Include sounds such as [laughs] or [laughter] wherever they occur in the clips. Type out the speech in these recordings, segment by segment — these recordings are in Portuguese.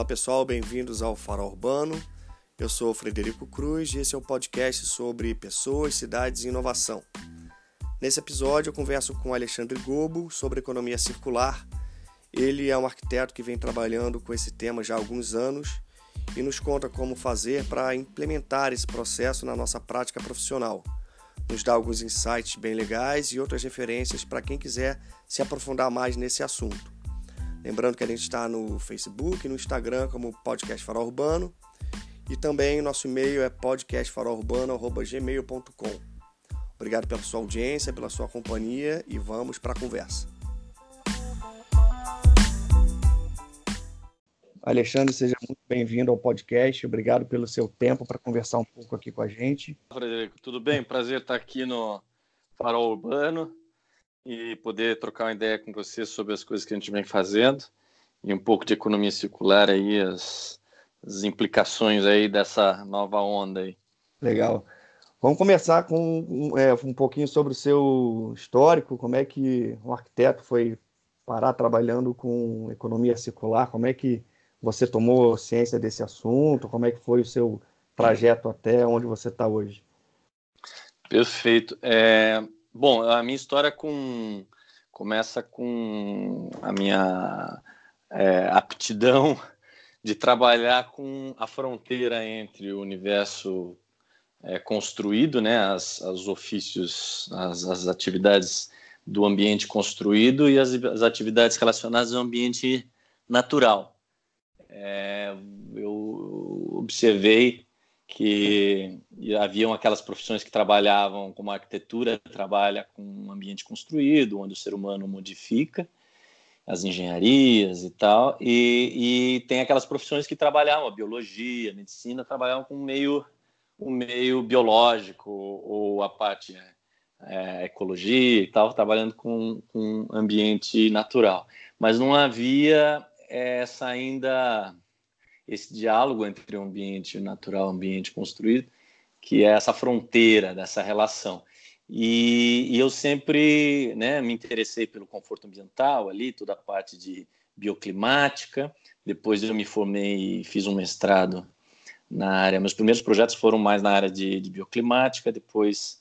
Olá pessoal, bem-vindos ao Farol Urbano. Eu sou Frederico Cruz e esse é um podcast sobre pessoas, cidades e inovação. Nesse episódio eu converso com Alexandre Gobo sobre economia circular. Ele é um arquiteto que vem trabalhando com esse tema já há alguns anos e nos conta como fazer para implementar esse processo na nossa prática profissional. Nos dá alguns insights bem legais e outras referências para quem quiser se aprofundar mais nesse assunto. Lembrando que a gente está no Facebook no Instagram como Podcast Farol Urbano. E também nosso e-mail é podcastfarolurbano.gmail.com. Obrigado pela sua audiência, pela sua companhia e vamos para a conversa. Alexandre, seja muito bem-vindo ao podcast. Obrigado pelo seu tempo para conversar um pouco aqui com a gente. Frederico, tudo bem? Prazer estar aqui no Farol Urbano e poder trocar uma ideia com você sobre as coisas que a gente vem fazendo e um pouco de economia circular aí, as, as implicações aí dessa nova onda aí. Legal. Vamos começar com é, um pouquinho sobre o seu histórico, como é que um arquiteto foi parar trabalhando com economia circular, como é que você tomou ciência desse assunto, como é que foi o seu trajeto até onde você está hoje? Perfeito. É, Bom, a minha história com começa com a minha é, aptidão [laughs] de trabalhar com a fronteira entre o universo é, construído, né, as, os ofícios, as, as, atividades do ambiente construído e as, as atividades relacionadas ao ambiente natural. É, eu observei que haviam aquelas profissões que trabalhavam como a arquitetura trabalha com um ambiente construído, onde o ser humano modifica as engenharias e tal, e, e tem aquelas profissões que trabalhavam, a biologia, a medicina, trabalhavam com um meio, um meio biológico, ou a parte é, é, ecologia e tal, trabalhando com, com ambiente natural. Mas não havia essa ainda esse diálogo entre o ambiente natural e o ambiente construído, que é essa fronteira dessa relação. E, e, eu sempre né, me interessei pelo conforto ambiental ali, toda a parte de bioclimática. Depois eu me formei e fiz um mestrado na área. Meus primeiros projetos foram mais na área de, de bioclimática. Depois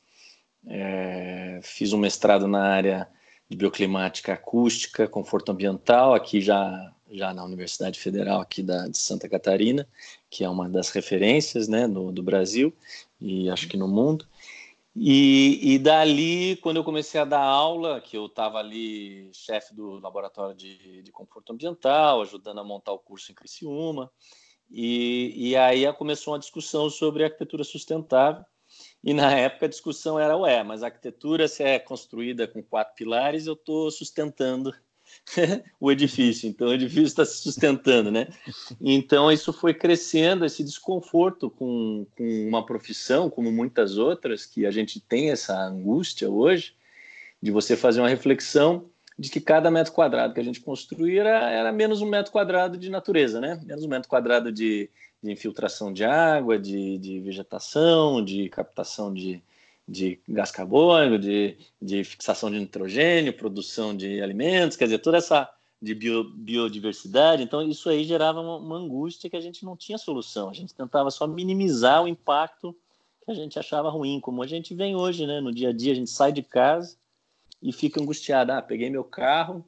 é, fiz um mestrado na área de bioclimática acústica, conforto ambiental. Aqui já já na Universidade Federal aqui da, de Santa Catarina, que é uma das referências né, do, do Brasil e acho que no mundo. E, e dali, quando eu comecei a dar aula, que eu estava ali chefe do laboratório de, de, conforto ambiental, ajudando a montar o curso em Criciúma, e, e aí começou uma discussão sobre arquitetura sustentável, e na época a discussão era, ué, mas a arquitetura se é construída com quatro pilares, eu estou sustentando [laughs] o edifício. Então, o edifício está se sustentando, né? Então, isso foi crescendo, esse desconforto com, com uma profissão, como muitas outras, que a gente tem essa angústia hoje, de você fazer uma reflexão de que cada metro quadrado que a gente construía era, era menos um metro quadrado de natureza, né? Menos um metro quadrado de, de infiltração de água, de, de vegetação, de captação de, de gás carbônico, de, de fixação de nitrogênio, produção de alimentos, quer dizer, toda essa de bio, biodiversidade. Então, isso aí gerava uma, uma, angústia que a gente não tinha solução. A gente tentava só minimizar o impacto que a gente achava ruim, como a gente vem hoje, né? No dia a dia, a gente sai de casa e fica angustiado. Ah, peguei meu carro,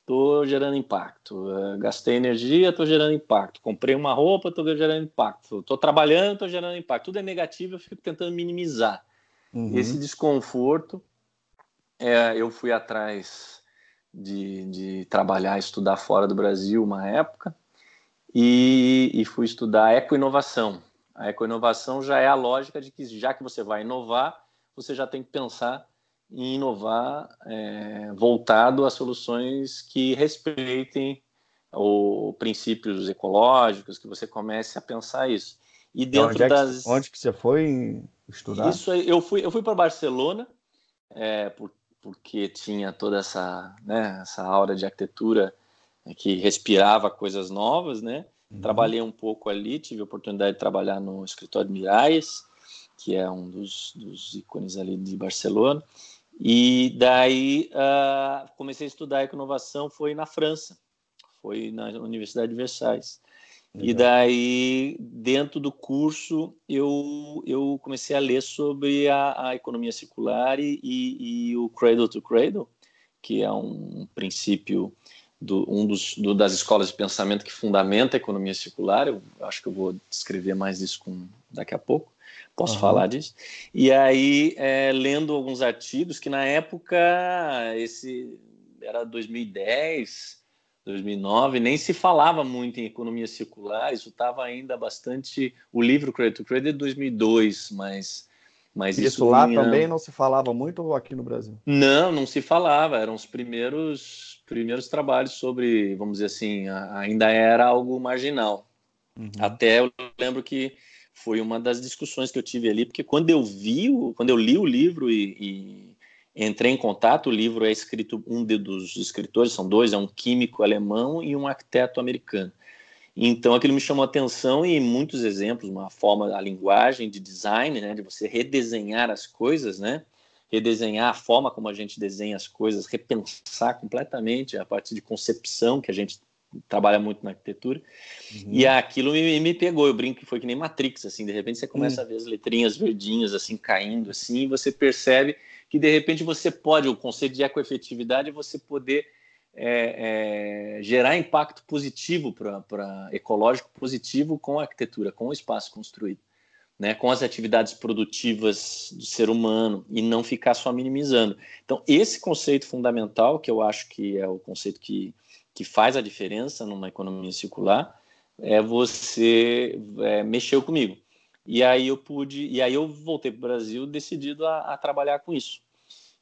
estou gerando impacto. Uh, gastei energia, estou gerando impacto. Comprei uma roupa, estou gerando impacto. Estou trabalhando, estou gerando impacto. Tudo é negativo, eu fico tentando minimizar. Uhum. Esse desconforto, é, eu fui atrás de, de trabalhar, estudar fora do Brasil uma época e, e fui estudar ecoinovação. A ecoinovação já é a lógica de que já que você vai inovar, você já tem que pensar em inovar é, voltado a soluções que respeitem os princípios ecológicos, que você comece a pensar isso. E dentro onde é que, das onde que você foi estudar? Isso aí, eu fui eu fui para Barcelona é, por, porque tinha toda essa né, essa aura de arquitetura que respirava coisas novas, né? Uhum. Trabalhei um pouco ali, tive a oportunidade de trabalhar no escritório de Miralles, que é um dos, dos ícones ali de Barcelona. E daí uh, comecei a estudar inovação, foi na França, foi na Universidade de Versailles. E daí, dentro do curso, eu, eu comecei a ler sobre a, a economia circular e, e, o Cradle to Cradle, que é um princípio, do, um dos, do, das escolas de pensamento que fundamenta a economia circular. Eu acho que eu vou descrever mais isso com, daqui a pouco. Posso uhum. falar disso? E aí, é, lendo alguns artigos que na época, esse era 2010, 2009, nem se falava muito em economia circular, isso estava ainda bastante. O livro Credit to Credit é de 2002, mas. Mas isso, isso lá vinha... também não se falava muito aqui no Brasil? Não, não se falava. Eram os primeiros primeiros trabalhos sobre, vamos dizer assim, ainda era algo marginal. Uhum. Até eu lembro que foi uma das discussões que eu tive ali, porque quando eu vi, quando eu li o livro e, e entrei em contato. O livro é escrito um de, dos escritores, são dois, é um químico alemão e um arquiteto americano. Então aquilo me chamou a atenção e muitos exemplos, uma forma, a linguagem de design, né, de você redesenhar as coisas, né, redesenhar a forma como a gente desenha as coisas, repensar completamente a partir de concepção que a gente trabalha muito na arquitetura. Uhum. E aquilo me, me, pegou. Eu brinco que foi que nem Matrix, assim. De repente você começa uhum. a ver as letrinhas verdinhas assim caindo, assim, e você percebe que de repente você pode, o conceito de ecoefetividade é você poder é, é, gerar impacto positivo para ecológico positivo com a arquitetura, com o espaço construído, né, com as atividades produtivas do ser humano e não ficar só minimizando. Então esse conceito fundamental que eu acho que é o conceito que que faz a diferença numa economia circular é você é, mexeu comigo. E aí eu pude, e aí eu voltei para o Brasil decidido a, a, trabalhar com isso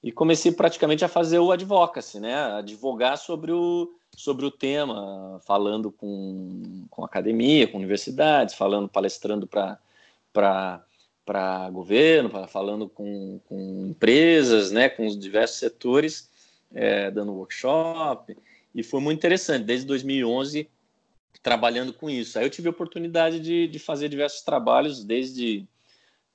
e comecei praticamente a fazer o advocacy, né? Advogar sobre o, sobre o tema, falando com, com academia, com universidades, falando, palestrando para governo, pra, falando com, com empresas, né? Com os diversos setores, é, dando workshop. E foi muito interessante, desde 2011, trabalhando com isso. Aí eu tive a oportunidade de, de fazer diversos trabalhos, desde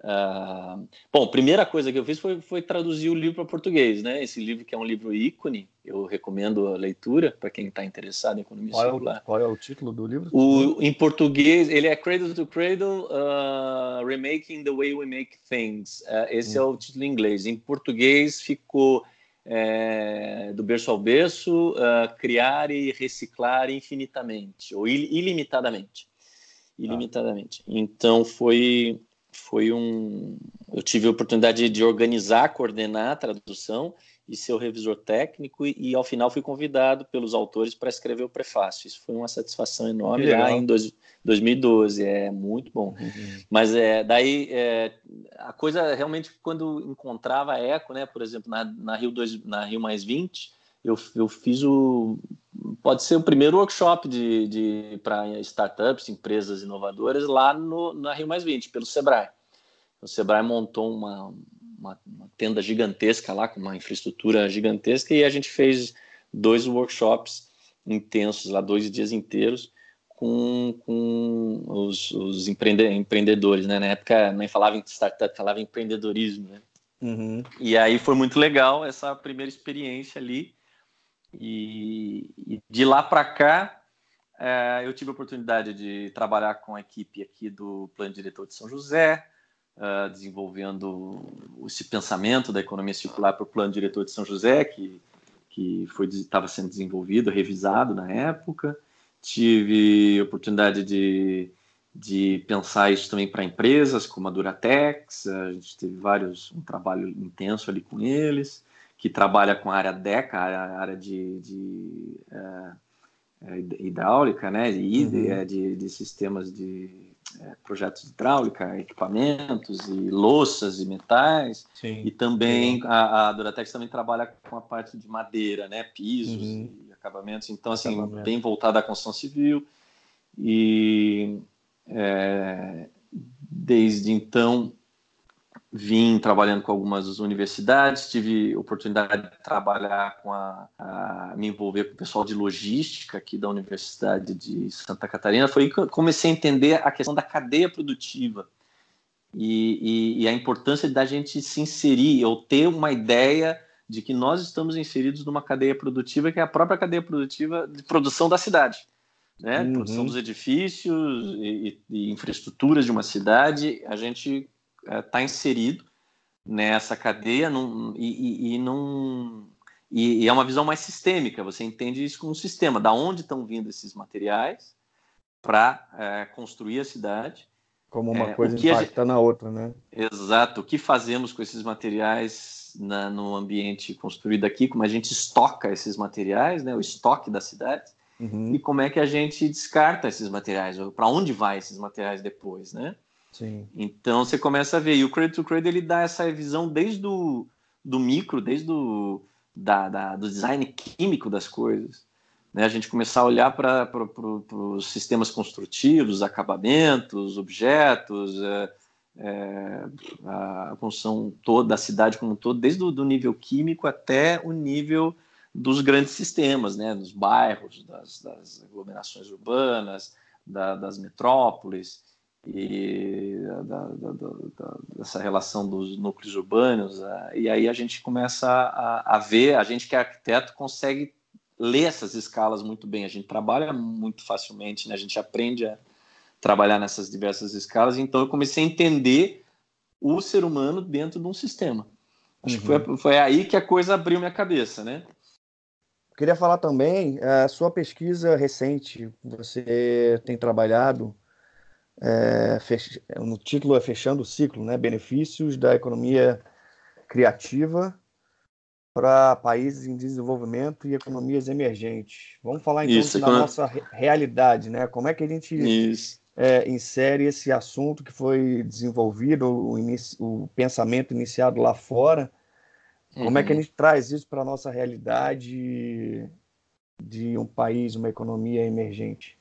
Uh, bom, primeira coisa que eu fiz foi, foi traduzir o livro para português, né? Esse livro que é um livro ícone, eu recomendo a leitura para quem está interessado em economia qual circular. É o, qual é o título do livro? O, em português, ele é Cradle to Cradle, uh, Remaking the Way We Make Things. Uh, esse hum. é o título em inglês. Em português ficou é, do berço ao berço, criar e reciclar infinitamente ou il, ilimitadamente. Ilimitadamente. Ah. Então foi foi um. Eu tive a oportunidade de organizar, coordenar a tradução e ser o revisor técnico, e, e ao final fui convidado pelos autores para escrever o prefácio. Isso foi uma satisfação enorme lá em dois, 2012. É muito bom. Uhum. Mas é, daí é, a coisa realmente, quando encontrava eco, né, por exemplo, na, na, Rio, 2, na Rio Mais 20, eu, eu fiz o. Pode ser o primeiro workshop de, de para startups, empresas inovadoras, lá no, na Rio Mais 20, pelo Sebrae. O Sebrae montou uma, uma, uma, tenda gigantesca lá, com uma infraestrutura gigantesca, e a gente fez dois workshops intensos lá, dois dias inteiros, com, com os, os empreende, empreendedores, né? Na época nem falava em startup, falava em empreendedorismo, né? Uhum. E aí foi muito legal essa primeira experiência ali. E, e de lá para cá, é, eu tive a oportunidade de trabalhar com a equipe aqui do Plano Diretor de São José, uh, desenvolvendo esse pensamento da economia circular para o plano diretor de São José, que, que estava sendo desenvolvido, revisado na época. Tive oportunidade de, de pensar isso também para empresas como a Duratex, a gente teve vários, um trabalho intenso ali com eles, que trabalha com a área DECA, a área de, de uh, hidráulica, né, de, uhum. de, de sistemas de projetos de hidráulica, equipamentos e louças e metais. Sim. E também a, a Duratex também trabalha com a parte de madeira, né, pisos uhum. e acabamentos. Então, assim, Acabamento. bem voltada à construção civil. E é, desde então vim trabalhando com algumas universidades, tive oportunidade de trabalhar com a, a, me envolver com o pessoal de logística aqui da Universidade de Santa Catarina. Foi aí que eu comecei a entender a questão da cadeia produtiva e, e, e a importância da gente se inserir, ou ter uma ideia de que nós estamos inseridos numa cadeia produtiva que é a própria cadeia produtiva de produção da cidade. né? Uhum. Produção dos edifícios e, e, infraestruturas de uma cidade, a gente está é, inserido nessa cadeia num, e, e, e, não, e, e, é uma visão mais sistêmica. Você entende isso como um sistema, da onde estão vindo esses materiais para é, construir a cidade. Como uma é, coisa impacta gente... na outra, né? Exato. O que fazemos com esses materiais na, no ambiente construído aqui? Como a gente estoca esses materiais, né? O estoque da cidade. Uhum. E como é que a gente descarta esses materiais? Para onde vai esses materiais depois, né? Então você começa a ver. E o Credit to Credit ele dá essa visão desde do, do micro, desde do, da, da, do design químico das coisas. Né? A gente começar a olhar para os sistemas construtivos, acabamentos, objetos, é, é, a construção toda da cidade como um todo, desde o nível químico até o nível dos grandes sistemas, né? dos bairros, das, das aglomerações urbanas, da, das metrópoles e da, da, da, dessa relação dos núcleos urbanos. E aí a gente começa a, a, ver, a gente que é arquiteto consegue ler essas escalas muito bem, a gente trabalha muito facilmente, né? a gente aprende a trabalhar nessas diversas escalas, então eu comecei a entender o ser humano dentro de um sistema. Acho uhum. que foi, uhum. foi aí que a coisa abriu minha cabeça, né? Queria falar também a sua pesquisa recente. Você tem trabalhado é, fech... no título é Fechando o Ciclo, né? Benefícios da economia criativa para países em desenvolvimento e economias emergentes. Vamos falar então Isso, da quando... nossa realidade, né? Como é que a gente é, insere esse assunto que foi desenvolvido, o, o pensamento iniciado lá fora? Como uhum. é que a uhum. gente traz isso para a nossa realidade de um país, uma economia emergente?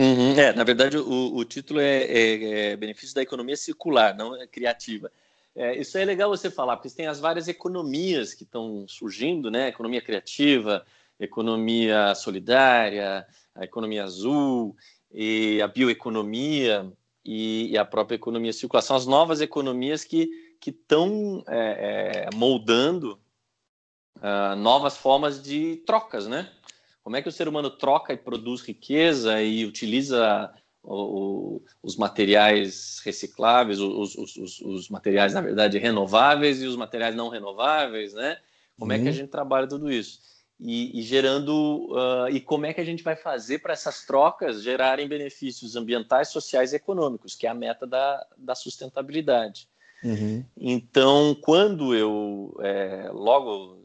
Uhum, é, na verdade, o, o título é, é, é Benefícios da Economia Circular, não é criativa. É, isso é legal você falar, porque tem as várias economias que estão surgindo, né? Economia criativa, economia solidária, a economia azul, e a bioeconomia e, e a própria economia circular. São as novas economias que estão é, é, moldando uh, novas formas de trocas, né? Como é que o ser humano troca e produz riqueza e utiliza o, o, os materiais recicláveis, os, os, os, materiais, na verdade, renováveis e os materiais não renováveis, né? Como uhum. é que a uhum. gente trabalha tudo isso? E, e gerando. Uh, e como é que a gente vai fazer para essas trocas gerarem benefícios ambientais, sociais e econômicos, que é a meta da, da sustentabilidade. Uhum. Então, quando eu, é, logo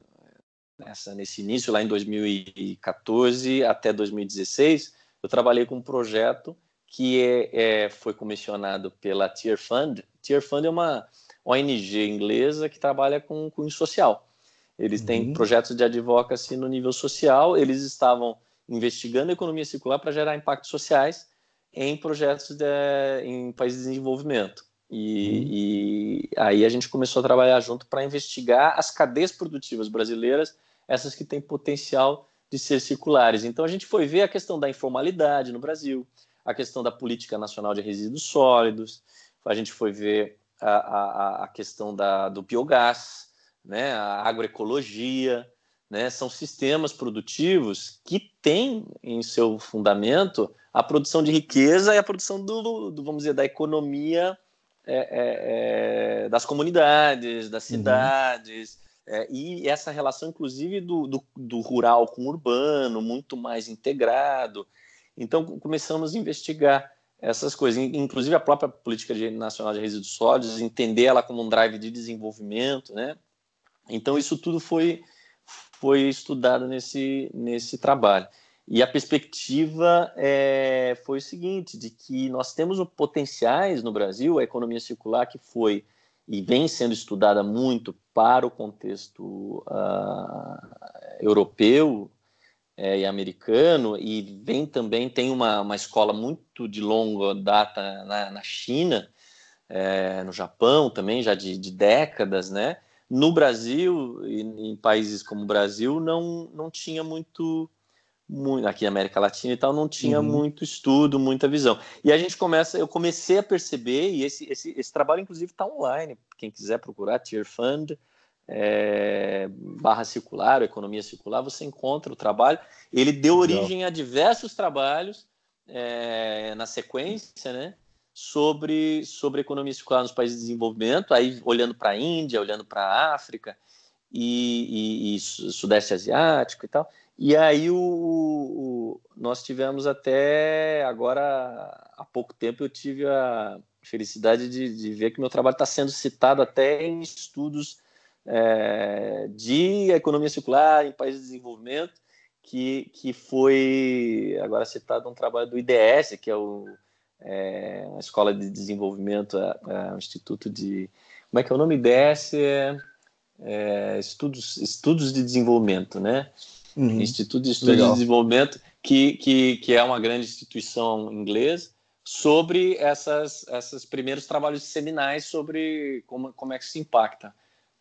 nessa, nesse início, lá em 2014 até 2016, eu trabalhei com um projeto que é, é, foi comissionado pela Tier Fund. Tier Fund é uma ONG inglesa que trabalha com cunho social. Eles uhum. têm projetos de advocacy no nível social, eles estavam investigando a economia circular para gerar impactos sociais em projetos de, em países de desenvolvimento. E, uhum. e, aí a gente começou a trabalhar junto para investigar as cadeias produtivas brasileiras essas que têm potencial de ser circulares. Então a gente foi ver a questão da informalidade no Brasil, a questão da política nacional de resíduos sólidos, a gente foi ver a, a, a questão da, do biogás, né, a agroecologia, né, são sistemas produtivos que têm em seu fundamento a produção de riqueza e a produção do, do vamos dizer, da economia é, é, é, das comunidades, das uhum. cidades, é, e essa relação, inclusive, do, do, do, rural com o urbano, muito mais integrado. Então, começamos a investigar essas coisas, inclusive a própria política nacional de resíduos sólidos, entender ela como um drive de desenvolvimento, né? Então, isso tudo foi, foi estudado nesse, nesse trabalho. E a perspectiva é, foi o seguinte, de que nós temos potenciais no Brasil, a economia circular que foi e vem sendo estudada muito para o contexto uh, europeu é, e americano, e vem também, tem uma, uma escola muito de longa data na, na China, é, no Japão também, já de, de décadas, né? No Brasil, em, em países como o Brasil, não, não tinha muito muito, aqui na América Latina e tal, não tinha uhum. muito estudo, muita visão. E a gente começa, eu comecei a perceber, e esse, esse, esse trabalho, inclusive, está online. Quem quiser procurar, Tier Fund, é, barra circular, economia circular, você encontra o trabalho. Ele deu origem Legal. a diversos trabalhos é, na sequência, né, sobre, sobre economia circular nos países de desenvolvimento, aí olhando para a Índia, olhando para a África e, e, e, Sudeste Asiático e tal. E aí o, o, nós tivemos até agora, há pouco tempo, eu tive a felicidade de, de ver que meu trabalho está sendo citado até em estudos é, de economia circular em países de desenvolvimento, que, que foi agora citado um trabalho do IDS, que é o é, a Escola de Desenvolvimento, o Instituto de. Como é que é o nome? IDS? É, é, estudos, estudos de Desenvolvimento, né? Uhum. Instituto de Estudos Legal. de Desenvolvimento, que, que, que é uma grande instituição inglesa, sobre essas, esses primeiros trabalhos seminais sobre como, como é que se impacta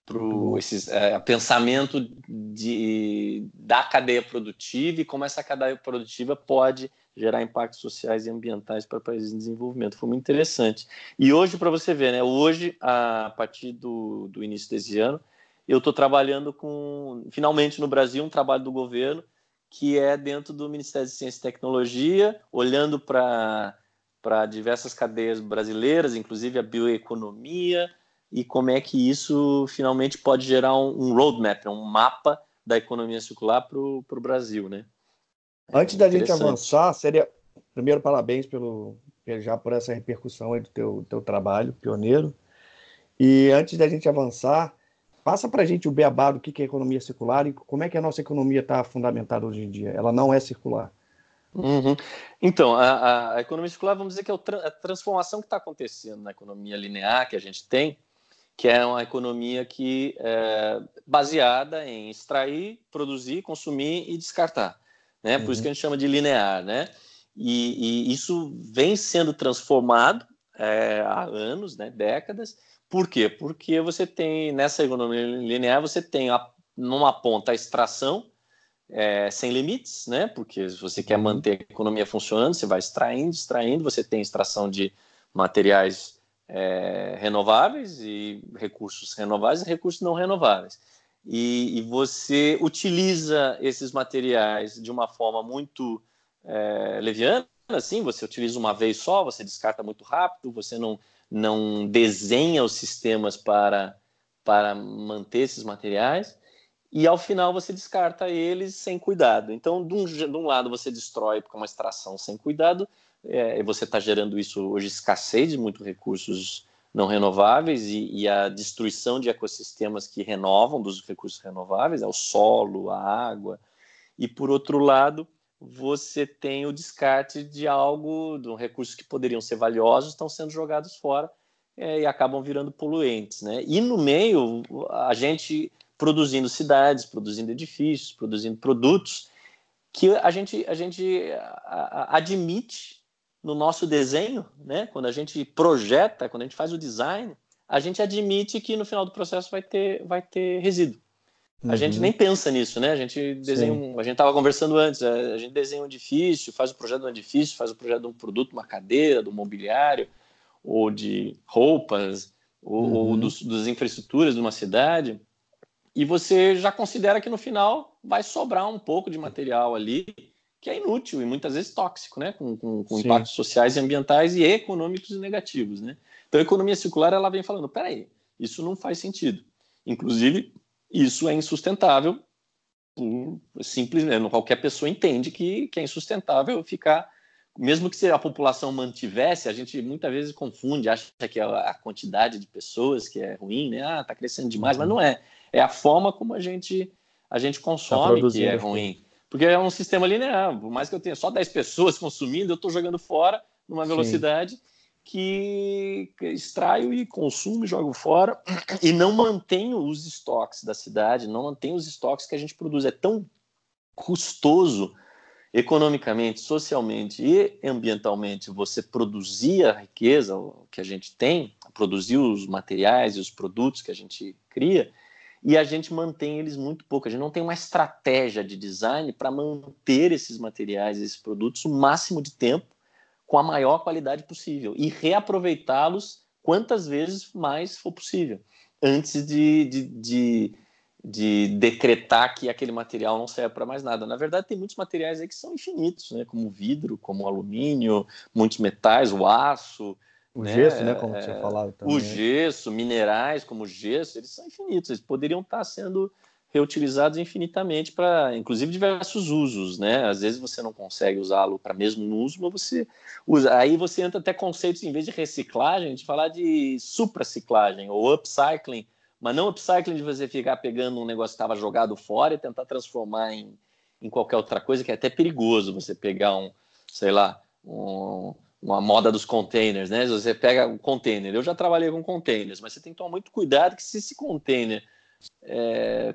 para esses é, pensamento de, da cadeia produtiva e como essa cadeia produtiva pode gerar impactos sociais e ambientais para países em desenvolvimento. Foi muito interessante. E hoje, para você ver, né, hoje, a partir do, do início desse ano, eu estou trabalhando com, finalmente no Brasil, um trabalho do governo que é dentro do Ministério de Ciência e Tecnologia, olhando para diversas cadeias brasileiras, inclusive a bioeconomia, e como é que isso finalmente pode gerar um, um roadmap, um mapa da economia circular para o Brasil, né? É Antes da gente avançar, seria primeiro parabéns pelo já por essa repercussão aí do teu, teu trabalho pioneiro. E antes da gente avançar, passa para a gente o beabá do que é economia circular e como é que a nossa economia está fundamentada hoje em dia. Ela não é circular. Uhum. Então, a, a, economia circular, vamos dizer que é a transformação que está acontecendo na economia linear que a gente tem, que é uma economia que é baseada em extrair, produzir, consumir e descartar. Né? Por uhum. isso que a gente chama de linear. Né? E, e isso vem sendo transformado é, há anos, né, décadas. Por quê? Porque você tem, nessa economia linear, você tem a, numa ponta a extração é, sem limites, né? Porque se você quer uhum. manter a economia funcionando, você vai extraindo, extraindo, você tem extração de materiais é, renováveis e recursos renováveis e recursos não renováveis. E, e, você utiliza esses materiais de uma forma muito é, leviana, assim, você utiliza uma vez só, você descarta muito rápido, você não, não desenha os sistemas para, para manter esses materiais, e ao final você descarta eles sem cuidado. Então, de um, de um lado você destrói com uma extração sem cuidado, é, você está gerando isso hoje escassez de muitos recursos não renováveis e, e, a destruição de ecossistemas que renovam dos recursos renováveis, é o solo, a água. E por outro lado, você tem o descarte de algo, de recursos que poderiam ser valiosos, estão sendo jogados fora é, e acabam virando poluentes, né? E no meio, a gente produzindo cidades, produzindo edifícios, produzindo produtos que a gente, a gente admite no nosso desenho, né, quando a gente projeta, quando a gente faz o design, a gente admite que no final do processo vai ter, vai ter resíduo. Uhum. A gente uhum. nem pensa nisso, né? A gente desenha, um, a gente estava conversando antes, a gente desenha um edifício, faz o projeto de um edifício, faz o projeto de um produto, uma cadeira, do mobiliário, ou de roupas, ou, uhum. ou dos, das infraestruturas de uma cidade, e você já considera que no final vai sobrar um pouco de material ali que é inútil e muitas vezes tóxico, né? com, com, com impactos sociais e ambientais e econômicos negativos. Né? Então, a economia circular ela vem falando: peraí, isso não faz sentido. Inclusive, isso é insustentável. Simplesmente, qualquer pessoa entende que, que é insustentável ficar. Mesmo que a população mantivesse, a gente muitas vezes confunde, acha que é a quantidade de pessoas que é ruim, né? Ah, tá crescendo demais, uhum. mas não é. É a forma como a gente, a gente consome tá que é ruim. Porque é um sistema linear. Por mais que eu tenha só 10 pessoas [laughs] consumindo, eu estou jogando fora numa velocidade Sim. Que extraio e consumo jogo fora e não mantenho os estoques da cidade, não mantenho os estoques que a gente produz. É tão custoso economicamente, socialmente e ambientalmente você produzir a riqueza que a gente tem, produzir os materiais e os produtos que a gente cria, e a gente mantém eles muito pouco. A gente não tem uma estratégia de design para manter esses materiais, esses produtos, o máximo de tempo com a maior qualidade possível e reaproveitá-los quantas vezes mais for possível, antes de, de, de de decretar que aquele material não serve para mais nada. Na verdade, tem muitos materiais aí que são infinitos, né? como vidro, como alumínio, muitos metais, o aço. O né? gesso, né? Como você falava também. O gesso, minerais como o gesso, eles são infinitos, eles poderiam estar sendo reutilizados infinitamente para, inclusive, diversos usos, né? Às vezes você não consegue usá-lo para mesmo uso, mas você usa. Aí você entra até conceitos, em vez de reciclagem, de falar de supraciclagem ou upcycling, mas não upcycling de você ficar pegando um negócio que estava jogado fora e tentar transformar em, em qualquer outra coisa, que é até perigoso você pegar um, sei lá, um, uma moda dos containers, né? Você pega um container, eu já trabalhei com containers, mas você tem que tomar muito cuidado que se esse container é,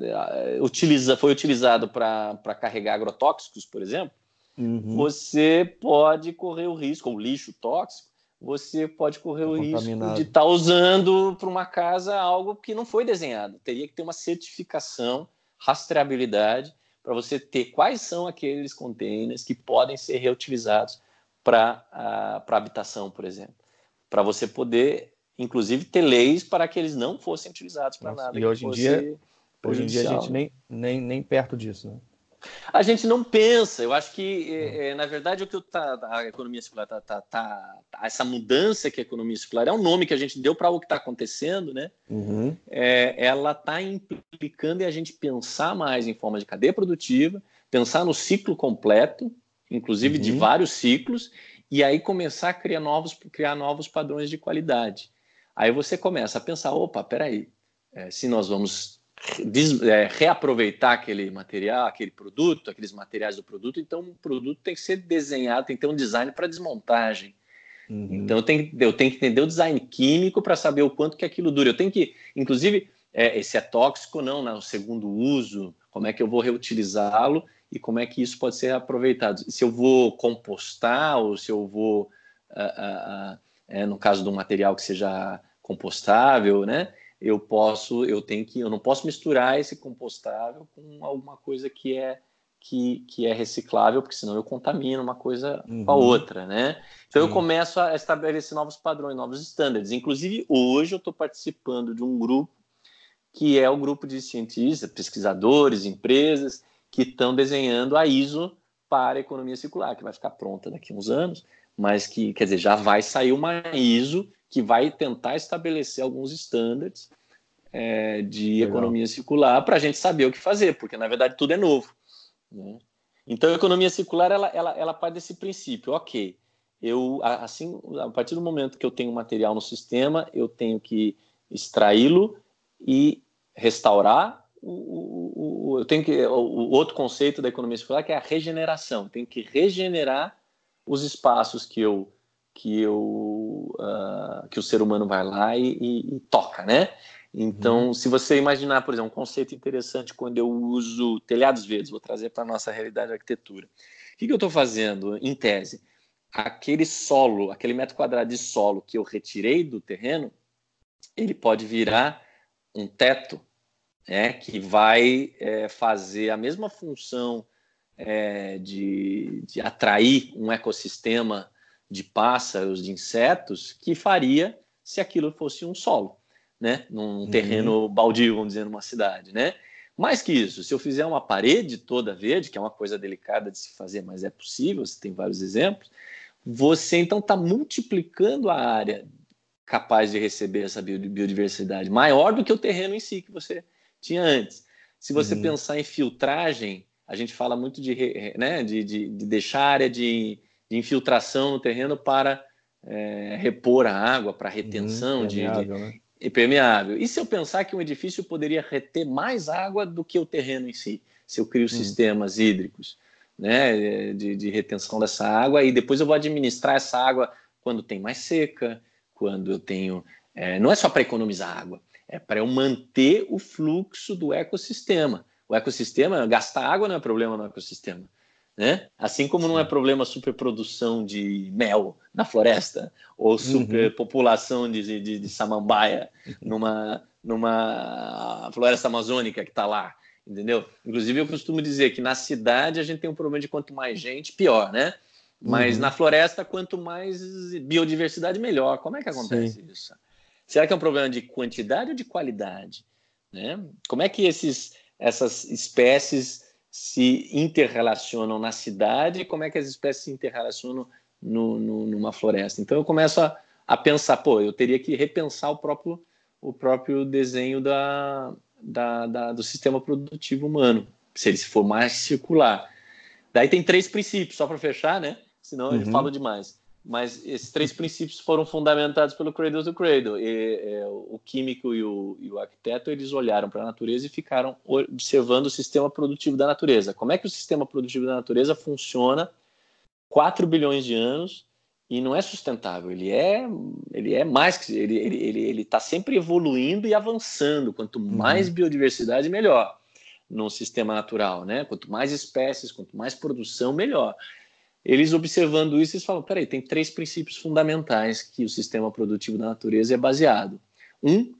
é utiliza, foi utilizado para carregar agrotóxicos, por exemplo, uhum. você pode correr o risco, ou lixo tóxico, você pode correr o risco de estar tá usando para uma casa algo que não foi desenhado. Teria que ter uma certificação, rastreabilidade, para você ter quais são aqueles containers que podem ser reutilizados para uh, habitação, por exemplo. Para você poder, inclusive, ter leis para que eles não fossem utilizados para nada. E hoje em, dia, hoje em dia a gente nem, nem, nem perto disso, né? A gente não pensa. Eu acho que, é, é, na verdade, o que tá, a economia circular tá, tá, tá, essa mudança que a economia circular é um nome que a gente deu para o que está acontecendo, né? Uhum. É, ela está implicando em a gente pensar mais em forma de cadeia produtiva, pensar no ciclo completo, inclusive uhum. de vários ciclos, e aí começar a criar novos, criar novos padrões de qualidade. Aí você começa a pensar, opa, peraí, é, se nós vamos é, reaproveitar aquele material, aquele produto, aqueles materiais do produto. Então, o produto tem que ser desenhado, tem que ter um design para desmontagem. Uhum. Então, eu tenho, eu tenho que entender o design químico para saber o quanto que aquilo dura. Eu tenho que, inclusive, é, esse é tóxico ou não, né? o segundo uso, como é que eu vou reutilizá-lo e como é que isso pode ser aproveitado. Se eu vou compostar ou se eu vou, uh, uh, uh, no caso de um material que seja compostável, né? eu posso, eu tenho que, eu não posso misturar esse compostável com alguma coisa que é que, que é reciclável, porque senão eu contamino uma coisa uhum. com a outra, né? Então Sim. eu começo a estabelecer novos padrões, novos estándares. Inclusive hoje eu estou participando de um grupo que é o grupo de cientistas, pesquisadores, empresas que estão desenhando a ISO para a economia circular, que vai ficar pronta daqui a uns anos, mas que, quer dizer, já vai sair uma ISO que vai tentar estabelecer alguns estándares é, de Legal. economia circular para a gente saber o que fazer, porque na verdade tudo é novo. Né? Então a economia circular ela, ela, ela parte desse princípio, ok. Eu assim, a partir do momento que eu tenho material no sistema, eu tenho que extraí-lo e restaurar. O, o, o, eu tenho que o outro conceito da economia circular que é a regeneração. Tenho que regenerar os espaços que eu que eu uh, que o ser humano vai lá e, e, e toca, né? Então, uhum. se você imaginar, por exemplo, um conceito interessante quando eu uso telhados verdes, vou trazer para a nossa realidade de arquitetura. O que, que eu estou fazendo, em tese? Aquele solo, aquele metro quadrado de solo que eu retirei do terreno, ele pode virar um teto, né, que vai é, fazer a mesma função é, de, de atrair um ecossistema de pássaros, de insetos, que faria se aquilo fosse um solo, né? Num uhum. terreno baldio, vamos dizer, numa cidade, né? Mais que isso, se eu fizer uma parede toda verde, que é uma coisa delicada de se fazer, mas é possível, você tem vários exemplos, você então está multiplicando a área capaz de receber essa biodiversidade, maior do que o terreno em si que você tinha antes. Se você uhum. pensar em filtragem, a gente fala muito de, né, de, de, de deixar área de de infiltração no terreno para é, repor a água, para retenção hum, de, de né? impermeável. E se eu pensar que um edifício poderia reter mais água do que o terreno em si, se eu crio hum. sistemas hídricos né, de, de, retenção dessa água, e depois eu vou administrar essa água quando tem mais seca, quando eu tenho. É, não é só para economizar água, é para eu manter o fluxo do ecossistema. O ecossistema, gastar água não é problema no ecossistema. Né? Assim como não é problema superprodução de mel na floresta ou uhum. superpopulação de, de, de samambaia numa, numa floresta amazônica que está lá, entendeu? Inclusive eu costumo dizer que na cidade a gente tem um problema de quanto mais gente, pior, né? Mas uhum. na floresta, quanto mais biodiversidade, melhor. Como é que acontece Sim. isso? Será que é um problema de quantidade ou de qualidade? Né? Como é que esses, essas espécies se interrelacionam na cidade e como é que as espécies se interrelacionam no, no, numa floresta? Então eu começo a, a pensar, pô, eu teria que repensar o próprio, o próprio desenho da, da, da do sistema produtivo humano, se ele for mais circular. Daí tem três princípios, só para fechar, né? Senão uhum. eu falo demais. Mas esses três princípios foram fundamentados pelo Cradle to Cradle. E, é, o químico e o, e o arquiteto eles olharam para a natureza e ficaram observando o sistema produtivo da natureza. Como é que o sistema produtivo da natureza funciona 4 bilhões de anos e não é sustentável. Ele é, ele é mais que ele ele ele ele está sempre evoluindo e avançando. Quanto uhum. mais uhum. biodiversidade, melhor no sistema natural, né? Quanto mais espécies, quanto mais produção, melhor. Eles observando isso, eles falam: peraí, tem três princípios fundamentais que o sistema produtivo da natureza é baseado. Um,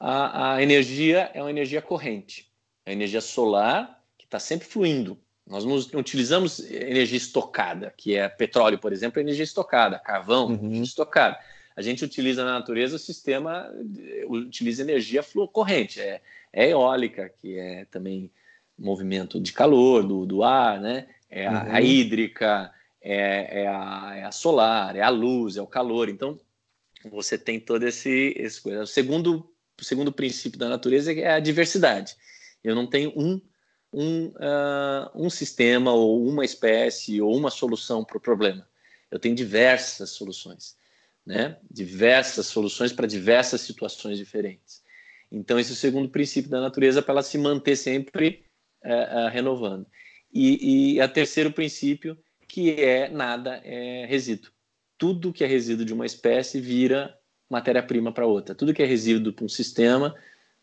a, a energia é uma energia corrente, a energia solar que está sempre fluindo. Nós não utilizamos energia estocada, que é petróleo, por exemplo, é energia estocada, carvão, uhum. estocada. A gente utiliza na natureza o sistema, utiliza energia corrente, é, é eólica, que é também movimento de calor do, do ar, né? É a, uhum. a hídrica, é, é, a, é, a, solar, é a luz, é o calor. Então, você tem todo esse, esse coisa. O segundo, o segundo princípio da natureza é a diversidade. Eu não tenho um um, uh, um sistema ou uma espécie ou uma solução para o problema. Eu tenho diversas soluções, né? Diversas soluções para diversas situações diferentes. Então, esse é o segundo princípio da natureza para ela se manter sempre uh, uh, renovando. E, e a terceiro princípio, que é nada é resíduo. Tudo que é resíduo de uma espécie vira matéria-prima para outra. Tudo que é resíduo para um sistema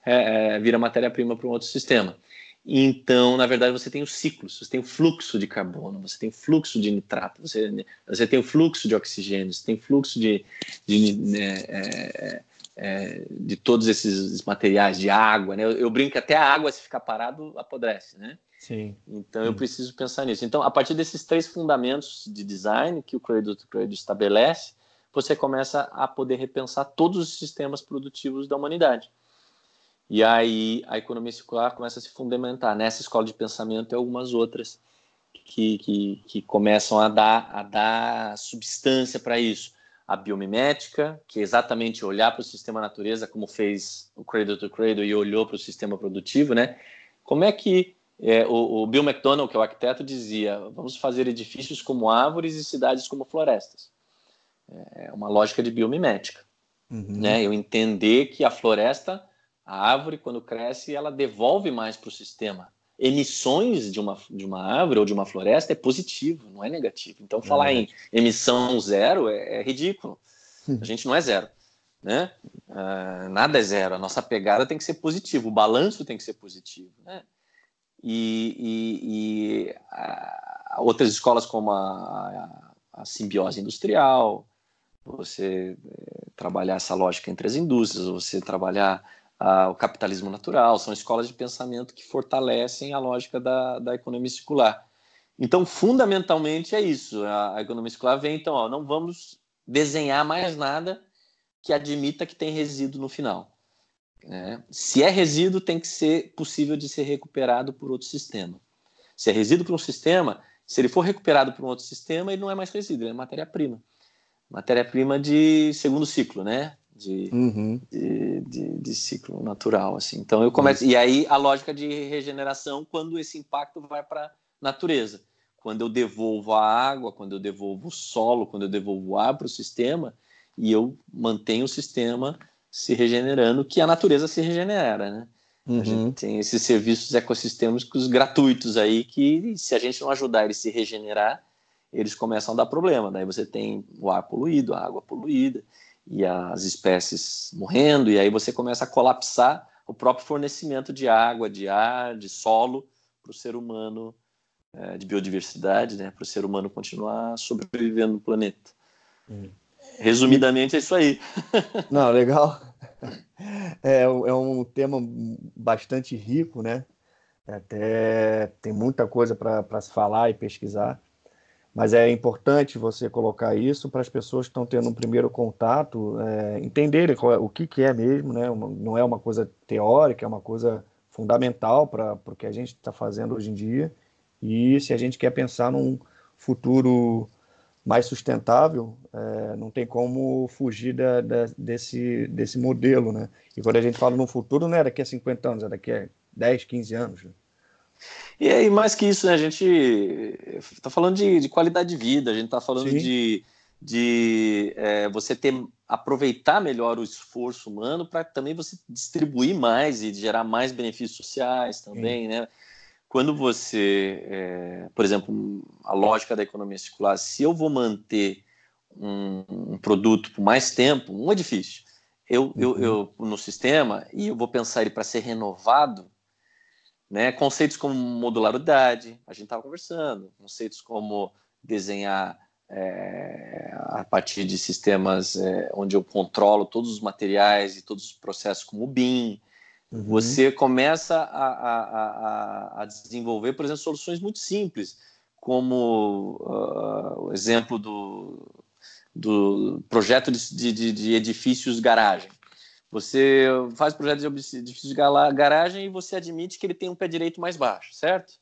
é, é, vira matéria-prima para um outro sistema. Então, na verdade, você tem os ciclos, você tem o fluxo de carbono, você tem o fluxo de nitrato, você, você tem o fluxo de oxigênio, você tem o fluxo de, de, né, é, é, de todos esses materiais, de água. Né? Eu, eu, brinco que até a água, se ficar parado, apodrece. Né? Sim. Então, eu preciso pensar nisso. Então, a partir desses três fundamentos de design que o Cradle estabelece, você começa a poder repensar todos os sistemas produtivos da humanidade. E aí a economia circular começa a se fundamentar nessa escola de pensamento e algumas outras que, que, que começam a dar, a dar substância para isso. A biomimética, que é exatamente olhar para o sistema natureza, como fez o Cradle to Cradle e olhou para o sistema produtivo, né? Como é que é, o, o Bill McDonald, que é o arquiteto, dizia: vamos fazer edifícios como árvores e cidades como florestas. É uma lógica de biomimética. Uhum. Né? Eu entender que a floresta a árvore, quando cresce, ela devolve mais para o sistema. Emissões de uma, de uma árvore ou de uma floresta é positivo, não é negativo. Então, falar é. em emissão zero é, é, ridículo. A gente não é zero. Né? Uh, nada é zero. A nossa pegada tem que ser positiva, o balanço tem que ser positivo. Né? E, e, e a, outras escolas, como a, a, a simbiose industrial, você é, trabalhar essa lógica entre as indústrias, você trabalhar o capitalismo natural, são escolas de pensamento que fortalecem a lógica da, da economia circular. Então, fundamentalmente é isso. A, a economia circular vem, então, ó, não vamos desenhar mais nada que admita que tem resíduo no final. Né? Se é resíduo, tem que ser possível de ser recuperado por outro sistema. Se é resíduo para um sistema, se ele for recuperado por um outro sistema, ele não é mais resíduo, ele é matéria-prima. Matéria-prima de segundo ciclo, né? De, uhum. de, de, de, ciclo natural, assim. Então eu começo uhum. e aí a lógica de regeneração quando esse impacto vai para natureza, quando eu devolvo a água, quando eu devolvo o solo, quando eu devolvo o ar para o sistema e eu mantenho o sistema se regenerando, que a natureza se regenera, né? Uhum. A gente tem esses serviços ecossistêmicos gratuitos aí que se a gente não ajudar ele se regenerar, eles começam a dar problema. Daí você tem o ar poluído, a água poluída e as espécies morrendo, e aí você começa a colapsar o próprio fornecimento de água, de ar, de solo para o ser humano, é, de biodiversidade, né, para o ser humano continuar sobrevivendo no planeta. Hum. Resumidamente é isso aí. [laughs] Não, legal. É, é um tema bastante rico, né? Até tem muita coisa para se falar e pesquisar. Mas é importante você colocar isso para as pessoas que estão tendo um primeiro contato é, entenderem é, o que, que é mesmo, né? Uma, não é uma coisa teórica, é uma coisa fundamental para o que a gente está fazendo hoje em dia. E se a gente quer pensar num futuro mais sustentável, é, não tem como fugir da, da, desse, desse modelo, né? E quando a gente fala no futuro, não é daqui a 50 anos, é daqui a 10, 15 anos. Né? E aí, mais que isso, né, a gente está falando de, de, qualidade de vida, a gente está falando Sim. de, de é, você ter aproveitar melhor o esforço humano para também você distribuir mais e gerar mais benefícios sociais também, Sim. né? Quando você, é, por exemplo, a lógica da economia circular, se eu vou manter um, um produto por mais tempo, um edifício, eu, uhum. eu, eu no sistema e eu vou pensar ele para ser renovado, né? Conceitos como modularidade, a gente estava conversando, conceitos como desenhar é, a partir de sistemas é, onde eu controlo todos os materiais e todos os processos como o BIM. Uhum. Você começa a, a, a, a, desenvolver, por exemplo, soluções muito simples, como uh, o exemplo do, do projeto de, de, de edifícios garagem. Você faz projeto de edifício de garagem e você admite que ele tem um pé direito mais baixo, certo?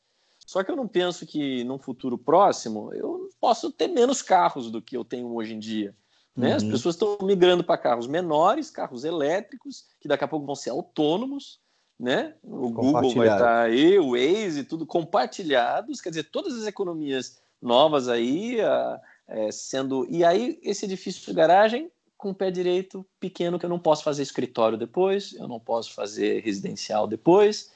Só que eu não penso que num futuro próximo eu posso ter menos carros do que eu tenho hoje em dia. Né? Uhum. As pessoas estão migrando para carros menores, carros elétricos, que daqui a pouco vão ser autônomos. Né? O Google vai estar tá aí, o Waze, tudo compartilhados. Quer dizer, todas as economias novas aí é, sendo. E aí, esse edifício de garagem com o pé direito pequeno, que eu não posso fazer escritório depois, eu não posso fazer residencial depois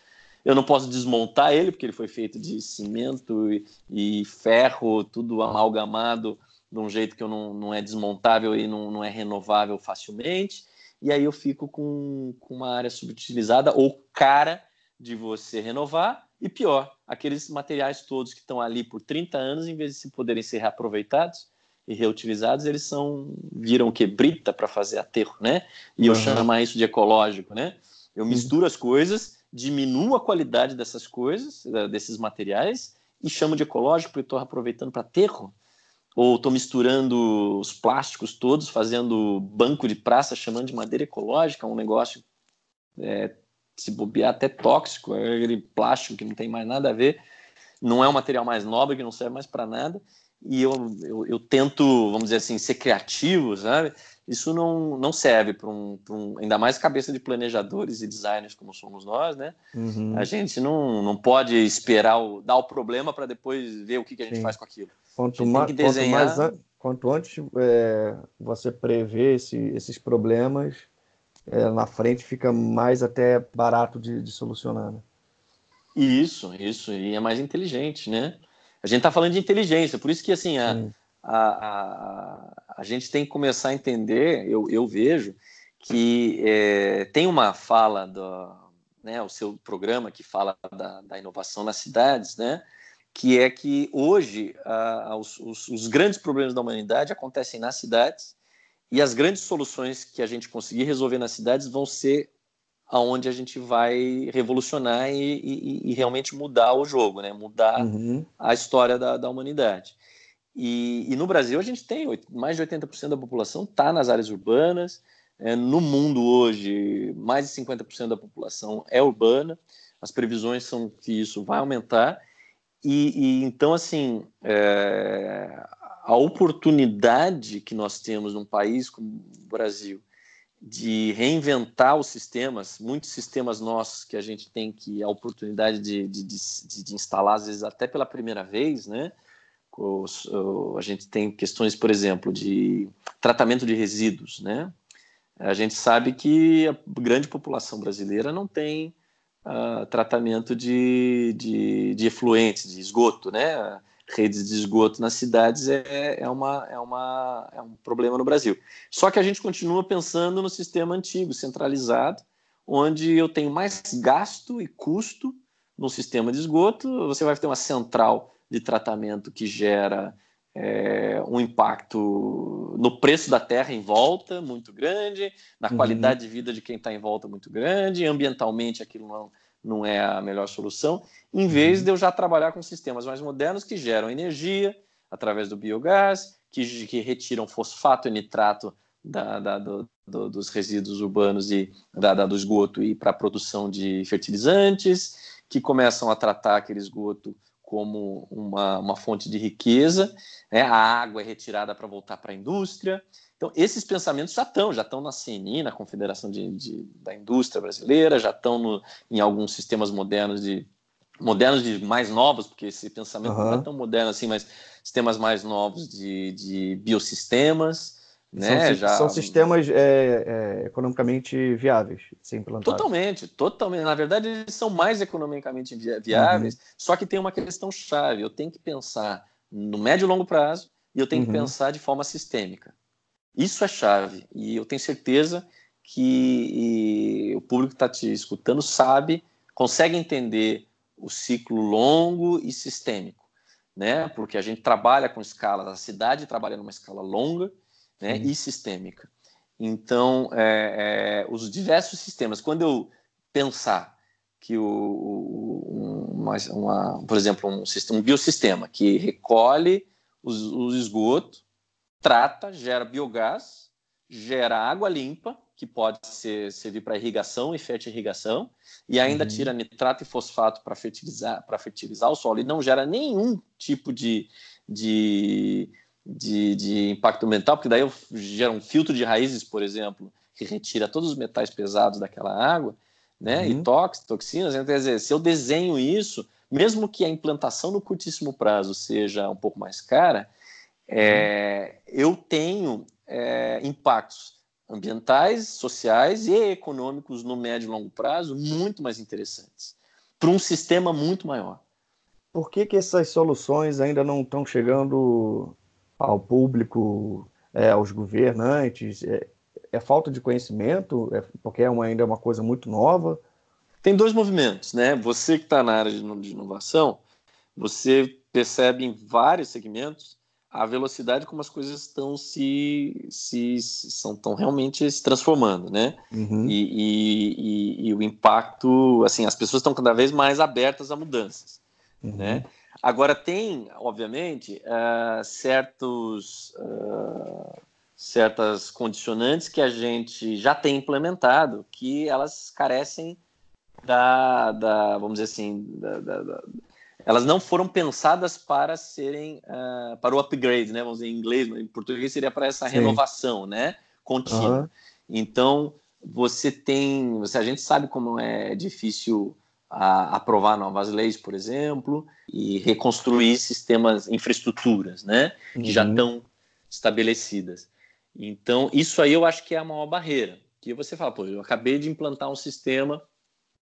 eu não posso desmontar ele, porque ele foi feito de cimento e, e ferro, tudo amalgamado de um jeito que eu não, não é desmontável e não, não é renovável facilmente. E aí eu fico com, com uma área subutilizada ou cara de você renovar. E pior, aqueles materiais todos que estão ali por 30 anos, em vez de se poderem ser reaproveitados e reutilizados, eles são viram que brita para fazer aterro, né? E eu uhum. chamo isso de ecológico, né? Eu misturo as coisas diminuo a qualidade dessas coisas, desses materiais, e chamo de ecológico porque estou aproveitando para aterro. Ou estou misturando os plásticos todos, fazendo banco de praça, chamando de madeira ecológica, um negócio, é, se bobear, até tóxico, é aquele plástico que não tem mais nada a ver, não é um material mais nobre, que não serve mais para nada. E eu, eu, eu tento, vamos dizer assim, ser criativo, sabe? isso não, não serve para um, um, ainda mais cabeça de planejadores e designers como somos nós, né? Uhum. A gente não, não pode esperar o, dar o problema para depois ver o que, que a gente Sim. faz com aquilo. Quanto, ma desenhar... quanto, mais, quanto antes é, você prevê esse, esses problemas, é, na frente fica mais até barato de, de solucionar. Né? Isso, isso, e é mais inteligente, né? A gente está falando de inteligência, por isso que assim a, a, a, a gente tem que começar a entender, eu, eu vejo, que é, tem uma fala do né, o seu programa que fala da, da inovação nas cidades, né, que é que hoje os, os, os, grandes problemas da humanidade acontecem nas cidades e as grandes soluções que a gente conseguir resolver nas cidades vão ser aonde a gente vai revolucionar e, e, e realmente mudar o jogo, né? mudar uhum. a história da, da humanidade. E, e, no Brasil a gente tem mais de 80% da população está nas áreas urbanas. É, no mundo hoje, mais de 50% da população é urbana. As previsões são que isso vai aumentar. E, então, assim, é, a oportunidade que nós temos num país como o Brasil de reinventar os sistemas, muitos sistemas nossos que a gente tem que a oportunidade de, de, de, de instalar, às vezes até pela primeira vez, né? Os, a gente tem questões, por exemplo, de tratamento de resíduos, né? A gente sabe que a grande população brasileira não tem uh, tratamento de, de, de, efluentes, de esgoto, né? Redes de esgoto nas cidades é, é, uma, é, uma, é um problema no Brasil. Só que a gente continua pensando no sistema antigo, centralizado, onde eu tenho mais gasto e custo no sistema de esgoto, você vai ter uma central de tratamento que gera é, um impacto no preço da terra em volta muito grande, na uhum. qualidade de vida de quem está em volta muito grande, ambientalmente aquilo não, não é a melhor solução, em vez uhum. de eu já trabalhar com sistemas mais modernos que geram energia, através do biogás, que, que retiram fosfato e nitrato da, da, do, do, dos resíduos urbanos e da, do esgoto e para a produção de fertilizantes, que começam a tratar aquele esgoto como uma, uma fonte de riqueza, né? a água é retirada para voltar para a indústria. Então, esses pensamentos já estão, já estão na CNI, na Confederação de, de da Indústria Brasileira, já estão no, em alguns sistemas modernos de modernos de mais novos, porque esse pensamento uhum. não é tão moderno assim, mas sistemas mais novos de, de biossistemas, né? São, Já... são sistemas é, é, economicamente viáveis ser implantados. Totalmente, totalmente. Na verdade, eles são mais economicamente viáveis, uhum. só que tem uma questão chave. Eu tenho que pensar no médio e longo prazo e eu tenho uhum. que pensar de forma sistêmica. Isso é chave. E eu tenho certeza que o público que está te escutando sabe, consegue entender o ciclo longo e sistêmico. Né? Porque a gente trabalha com escalas, a cidade trabalha numa escala longa, né, e sistêmica. Então, é, é, os diversos sistemas, quando eu pensar que o, o uma, uma, por exemplo, um, sistema, um biossistema que recolhe os, os esgotos, trata, gera biogás, gera água limpa, que pode ser, servir para irrigação e fertirrigação, e ainda uhum. tira nitrato e fosfato para fertilizar, fertilizar o solo, e não gera nenhum tipo de, de de, de impacto ambiental, porque daí eu gero um filtro de raízes, por exemplo, que retira todos os metais pesados daquela água, né? Uhum. E tox, toxinas. Então, quer dizer, se eu desenho isso, mesmo que a implantação no curtíssimo prazo seja um pouco mais cara, é, uhum. eu tenho é, impactos ambientais, sociais e econômicos no médio e longo prazo muito mais interessantes para um sistema muito maior. Por que, que essas soluções ainda não estão chegando ao público, é, aos governantes? É, é, falta de conhecimento? É, porque é uma, ainda é uma coisa muito nova? Tem dois movimentos, né? Você que está na área de, de inovação, você percebe em vários segmentos a velocidade como as coisas estão se, se, são estão realmente se transformando, né? Uhum. E, e, e, e, o impacto, assim, as pessoas estão cada vez mais abertas a mudanças, uhum. né? Agora, tem, obviamente, uh, certos, uh, certas condicionantes que a gente já tem implementado, que elas carecem da, da vamos dizer assim, da, da, da, elas não foram pensadas para serem, uh, para o upgrade, né? Vamos dizer em inglês, em português seria para essa Sim. renovação, né? Contínua. Uhum. Então, você tem, você, a gente sabe como é difícil a aprovar novas leis, por exemplo, e reconstruir sistemas, infraestruturas, né, que uhum. já estão estabelecidas. Então, isso aí eu acho que é a maior barreira. Que você fala, pô, eu acabei de implantar um sistema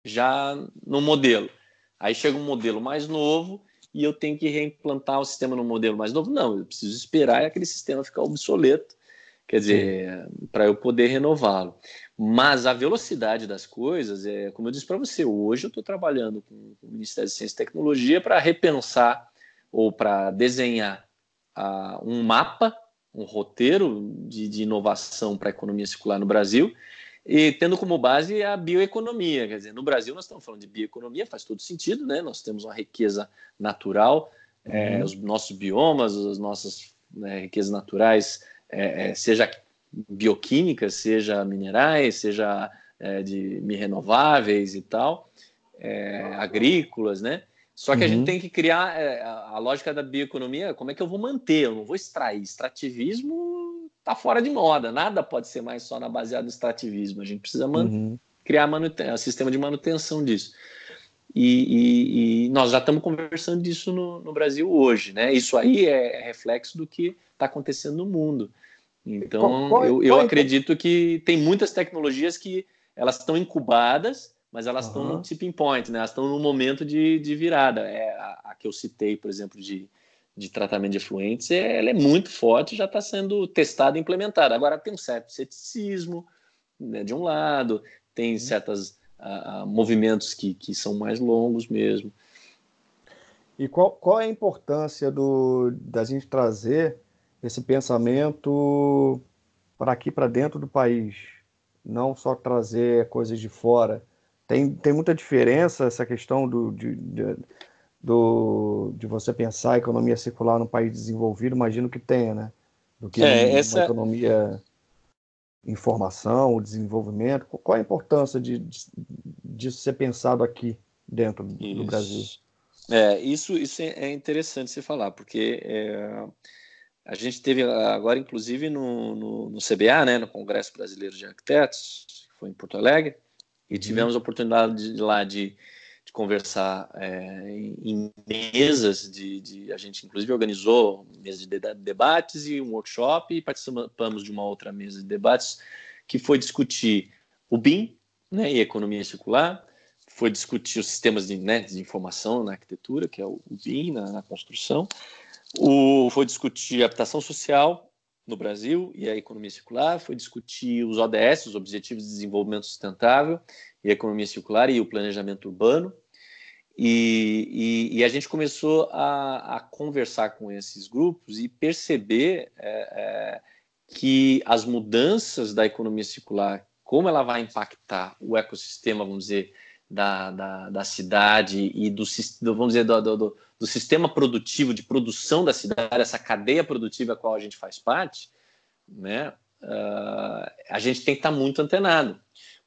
já no modelo. Aí chega um modelo mais novo e eu tenho que reimplantar o sistema no modelo mais novo. Não, eu preciso esperar aquele sistema ficar obsoleto, quer dizer, para eu poder renová-lo. Mas a velocidade das coisas, é, como eu disse para você, hoje eu estou trabalhando com o Ministério de Ciência e Tecnologia para repensar ou para desenhar uh, um mapa, um roteiro de, de inovação para a economia circular no Brasil, e tendo como base a bioeconomia. Quer dizer, no Brasil nós estamos falando de bioeconomia, faz todo sentido, né? Nós temos uma riqueza natural, é, é, os nossos biomas, as nossas né, riquezas naturais, é, é, seja bioquímicas, seja minerais, seja é, de renováveis e tal, é, agrícolas, né? Só que uhum. a gente uhum. tem que criar a lógica da bioeconomia, como é que eu vou manter? Eu não vou extrair. Extrativismo está fora de moda, nada pode ser mais só na baseada no extrativismo. A gente precisa uhum. criar um sistema de manutenção disso. E, e, e, nós já estamos conversando disso no, no, Brasil hoje, né? Isso aí é, é reflexo do que está acontecendo no mundo. Então, qual, qual, eu, eu acredito que tem muitas tecnologias que elas estão incubadas, mas elas estão uhum. no tipping point, né? Elas estão no momento de, de virada. É, a, a, que eu citei, por exemplo, de, de tratamento de efluentes, é, ela é muito forte, já está sendo testada e implementada. Agora, tem um certo ceticismo, né, de um lado, tem uhum. certos uh, movimentos que, que são mais longos mesmo. E qual, qual é a importância do, da gente trazer esse pensamento para aqui, para dentro do país, não só trazer coisas de fora. Tem, tem muita diferença essa questão do, de, de, do, de você pensar a economia circular num país desenvolvido, imagino que tenha, né? Do que é, essa... uma economia informação, o desenvolvimento. Qual a importância de, de, de ser pensado aqui dentro isso. do Brasil? É, isso, isso é interessante você falar, porque é, a gente teve agora, inclusive, no, no, no, CBA, né, no Congresso Brasileiro de Arquitetos, que foi em Porto Alegre, e uhum. tivemos a oportunidade de, de lá de, de conversar é, em, mesas de, de, a gente inclusive organizou mesa de debates e um workshop e participamos de uma outra mesa de debates que foi discutir o BIM né, e economia circular, foi discutir os sistemas de, né, de informação na arquitetura, que é o, o BIM na, na construção, o, foi discutir a habitação social no Brasil e a economia circular, foi discutir os ODS, os Objetivos de Desenvolvimento Sustentável, e a economia circular e o planejamento urbano. E, e, e a gente começou a, a, conversar com esses grupos e perceber é, é, que as mudanças da economia circular, como ela vai impactar o ecossistema, vamos dizer, da, da, da cidade e do, vamos dizer, do, do, do, sistema produtivo de produção da cidade, essa cadeia produtiva a qual a gente faz parte, né, uh, a gente tem que estar muito antenado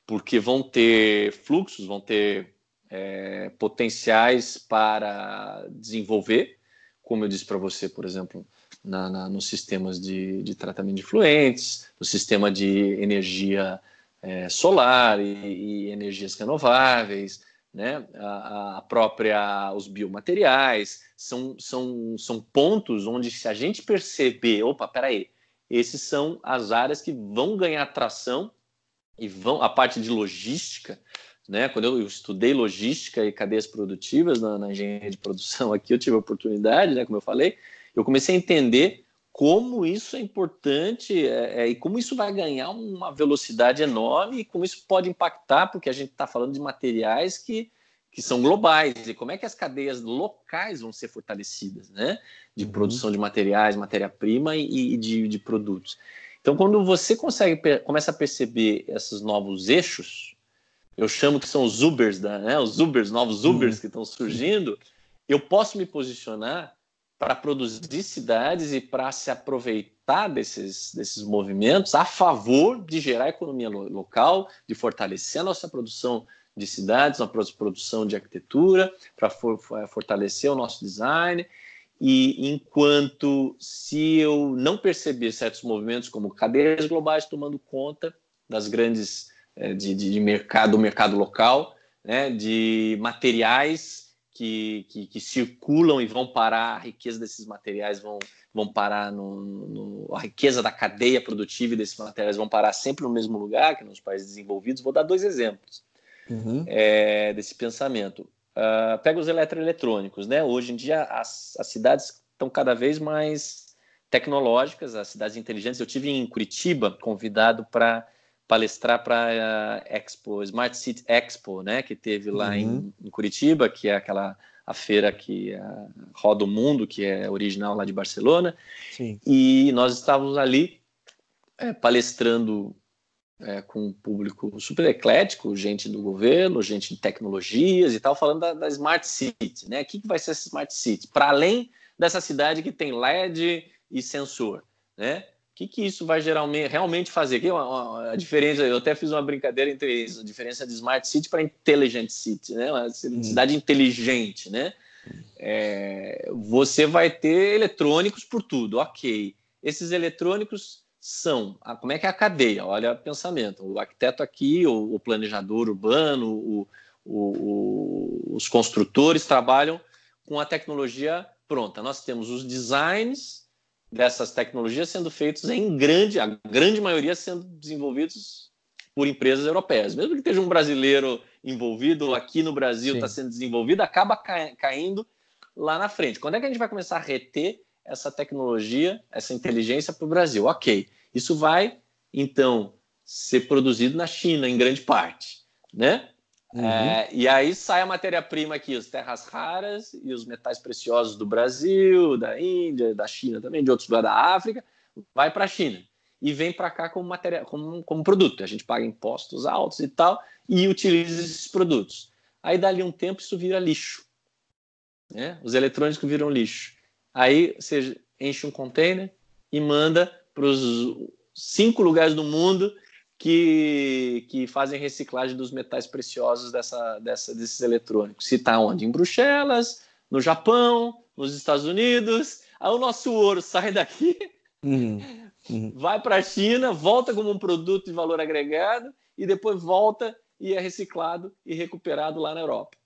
porque vão ter fluxos, vão ter é, potenciais para desenvolver, como eu disse para você, por exemplo, na, na, nos sistemas de, de, tratamento de fluentes, no sistema de energia é, solar e, e, energias renováveis, né? a, a, própria os biomateriais são, são, são pontos onde se a gente perceber, opa, peraí, esses são as áreas que vão ganhar tração e vão a parte de logística, né? Quando eu estudei logística e cadeias produtivas na, na engenharia de produção aqui, eu tive a oportunidade, né? Como eu falei, eu comecei a entender como isso é importante é, é, e como isso vai ganhar uma velocidade enorme e como isso pode impactar, porque a gente está falando de materiais que, que são globais e como é que as cadeias locais vão ser fortalecidas, né? De uhum. produção de materiais, matéria-prima e, e de, de produtos. Então, quando você consegue começa a perceber esses novos eixos, eu chamo que são os Ubers, da, né, os Ubers, novos Ubers que estão surgindo, eu posso me posicionar para produzir cidades e para se aproveitar desses, desses movimentos a favor de gerar economia local, de fortalecer a nossa produção de cidades, a produção de arquitetura, para for, fortalecer o nosso design. E enquanto se eu não perceber certos movimentos como cadeias globais tomando conta das grandes de, de, mercado, do mercado local, né, de materiais que, que, que, circulam e vão parar, a riqueza desses materiais vão, vão parar no, no, a riqueza da cadeia produtiva desses materiais vão parar sempre no mesmo lugar que nos países desenvolvidos. Vou dar dois exemplos uhum. é, desse pensamento. Uh, pega os eletroeletrônicos, né? Hoje em dia as, as cidades estão cada vez mais tecnológicas, as cidades inteligentes. Eu tive em Curitiba convidado para palestrar para a uh, Expo, Smart City Expo, né? Que teve lá uhum. em, em, Curitiba, que é aquela a feira que uh, roda o mundo, que é original lá de Barcelona. Sim. E nós estávamos ali é, palestrando é, com um público super eclético, gente do governo, gente de tecnologias e tal, falando da, da Smart City, né? O que, que vai ser essa Smart City? Para além dessa cidade que tem LED e sensor, né? O que, que isso vai geralmente, realmente fazer? Que a, a, diferença, eu até fiz uma brincadeira entre isso, a diferença de Smart City para Intelligent City, né? Uma cidade hum. inteligente, né? É, você vai ter eletrônicos por tudo, ok. Esses eletrônicos são, a, como é que é a cadeia? Olha o pensamento, o arquiteto aqui, o, o planejador urbano, o, o, os construtores trabalham com a tecnologia pronta. Nós temos os designs dessas tecnologias sendo feitos em grande, a grande maioria sendo desenvolvidos por empresas europeias. Mesmo que esteja um brasileiro envolvido, aqui no Brasil está sendo desenvolvido, acaba caindo lá na frente. Quando é que a gente vai começar a reter essa tecnologia, essa inteligência para o Brasil. Ok, isso vai então ser produzido na China em grande parte, né? Uhum. É, e aí sai a matéria-prima aqui, as terras raras e os metais preciosos do Brasil, da Índia, da China também, de outros lugares da África, vai para a China e vem para cá como, matéria, como, como produto. A gente paga impostos altos e tal e utiliza esses produtos. Aí dali um tempo isso vira lixo. Né? Os eletrônicos viram lixo. Aí você enche um container e manda para os cinco lugares do mundo que, que fazem reciclagem dos metais preciosos dessa, dessa, desses eletrônicos. Se está onde? Em Bruxelas, no Japão, nos Estados Unidos. Aí o nosso ouro sai daqui, uhum, uhum. vai para a China, volta como um produto de valor agregado e depois volta e é reciclado e recuperado lá na Europa.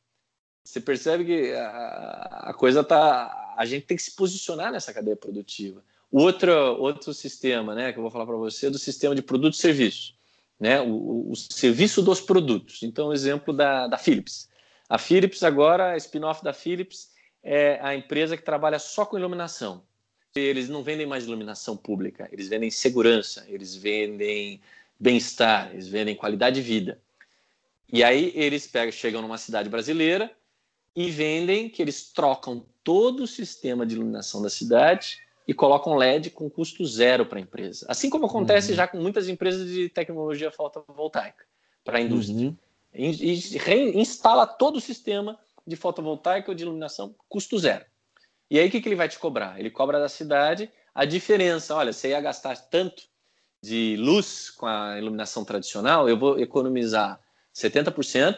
Você percebe que a, a coisa tá. A gente tem que se posicionar nessa cadeia produtiva. O outro, outro sistema, né, que eu vou falar para você, é do sistema de produto e serviço, né, o, o serviço dos produtos. Então, exemplo da, da Philips. A Philips agora, a spin-off da Philips, é a empresa que trabalha só com iluminação. Eles não vendem mais iluminação pública, eles vendem segurança, eles vendem bem-estar, eles vendem qualidade de vida. E aí eles pegam, chegam numa cidade brasileira e vendem que eles trocam todo o sistema de iluminação da cidade e colocam LED com custo zero para a empresa. Assim como acontece uhum. já com muitas empresas de tecnologia fotovoltaica para a indústria. Uhum. E, e reinstala todo o sistema de fotovoltaica ou de iluminação, custo zero. E aí o que, que ele vai te cobrar? Ele cobra da cidade a diferença. Olha, você ia gastar tanto de luz com a iluminação tradicional, eu vou economizar 70%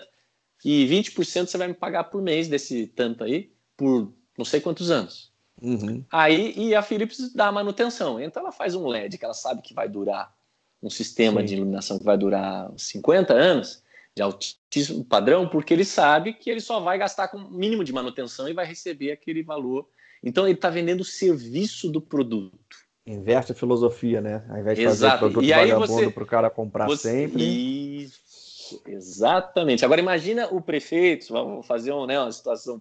e 20% você vai me pagar por mês desse tanto aí, por não sei quantos anos. Uhum. Aí, e a Philips dá manutenção. Então ela faz um LED que ela sabe que vai durar, um sistema Sim. de iluminação que vai durar 50 anos, de altíssimo padrão, porque ele sabe que ele só vai gastar com o mínimo de manutenção e vai receber aquele valor. Então ele está vendendo o serviço do produto. Inverte a filosofia, né? Ao invés de Exato. fazer produto e vagabundo para o cara comprar você... sempre. Isso, exatamente. Agora imagina o prefeito, vamos fazer um, né, uma situação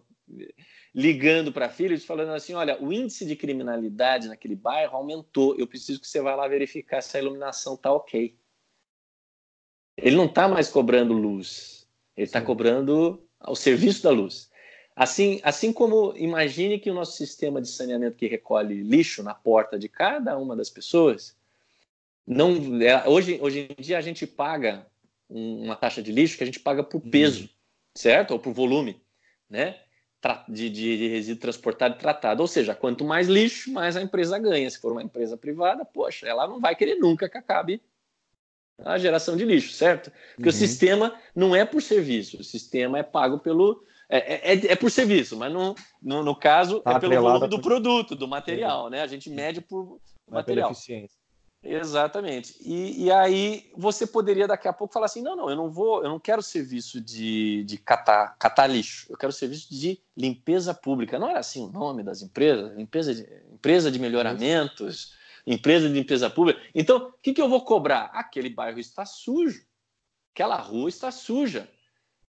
ligando para e falando assim: olha, o índice de criminalidade naquele bairro aumentou, eu preciso que você vá lá verificar se a iluminação está ok. Ele não está mais cobrando luz, ele está cobrando o serviço da luz. Assim, assim como imagine que o nosso sistema de saneamento que recolhe lixo na porta de cada uma das pessoas, não é, hoje, hoje em dia a gente paga uma taxa de lixo que a gente paga por peso, uhum. certo? Ou por volume, né? De, de, de, resíduo transportado e tratado. Ou seja, quanto mais lixo, mais a empresa ganha. Se for uma empresa privada, poxa, ela não vai querer nunca que acabe a geração de lixo, certo? Porque uhum. o sistema não é por serviço, o sistema é pago pelo. É, é, é por serviço, mas no, no, no caso tá é pelo volume do produto, do material, né? A gente mede por material. eficiência. Exatamente. E, e, aí você poderia daqui a pouco falar assim: não, não, eu não vou, eu não quero serviço de, de catar, catar lixo, eu quero serviço de limpeza pública. Não era assim o nome das empresas? Limpeza de, empresa de melhoramentos, empresa de limpeza pública. Então, o que, que eu vou cobrar? Aquele bairro está sujo, aquela rua está suja.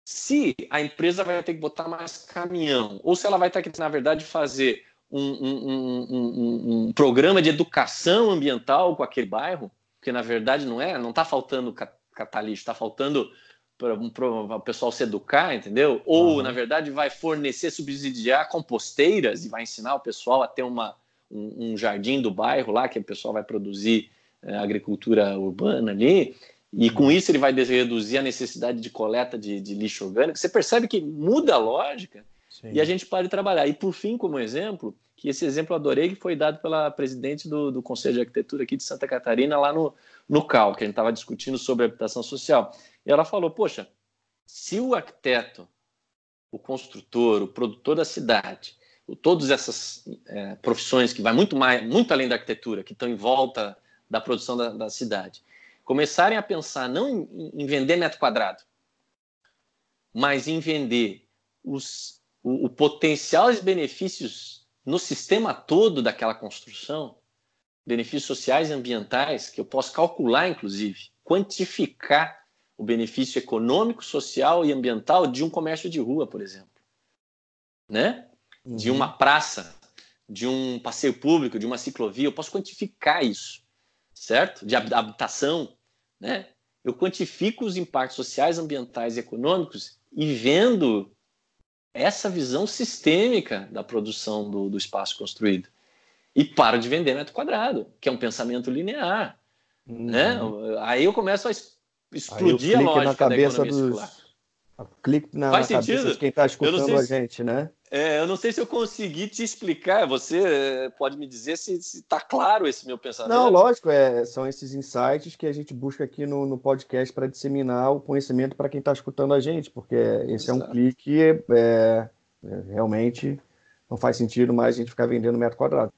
Se a empresa vai ter que botar mais caminhão, ou se ela vai ter que, na verdade, fazer um, um, um, programa de educação ambiental com aquele bairro, porque na verdade não é, não está faltando catalista, está faltando para o pessoal se educar, entendeu? Ou uhum. na verdade vai fornecer, subsidiar composteiras e vai ensinar o pessoal a ter uma, um, jardim do bairro lá que o pessoal vai produzir é, agricultura urbana ali. E com isso ele vai reduzir a necessidade de coleta de, de lixo orgânico. Você percebe que muda a lógica Sim. e a gente para de trabalhar. E por fim, como exemplo, que esse exemplo eu adorei, que foi dado pela presidente do, do Conselho de Arquitetura aqui de Santa Catarina, lá no, no CAL, que a gente estava discutindo sobre habitação social. E ela falou: Poxa, se o arquiteto, o construtor, o produtor da cidade, todas essas é, profissões que vai muito mais, muito além da arquitetura, que estão em volta da produção da, da cidade, começarem a pensar não em, em, vender metro quadrado, mas em vender os, o, o potencial e benefícios no sistema todo daquela construção, benefícios sociais e ambientais, que eu posso calcular, inclusive, quantificar o benefício econômico, social e ambiental de um comércio de rua, por exemplo. Né? Uhum. De uma praça, de um passeio público, de uma ciclovia, eu posso quantificar isso, certo? De habitação, né? Eu quantifico os impactos sociais, ambientais e econômicos e vendo essa visão sistêmica da produção do, do espaço construído. E paro de vender metro quadrado, que é um pensamento linear. Uhum. Né? Aí eu começo a explodir a lógica na cabeça da dos, Clique na, Faz cabeça de quem está escutando a gente, né? É, eu não sei se eu consegui te explicar. Você é, pode me dizer se está claro esse meu pensamento? Não, lógico, é, são esses insights que a gente busca aqui no, no podcast para disseminar o conhecimento para quem está escutando a gente, porque esse Exato. é um clique, é, é, realmente não faz sentido mais a gente ficar vendendo metro quadrado.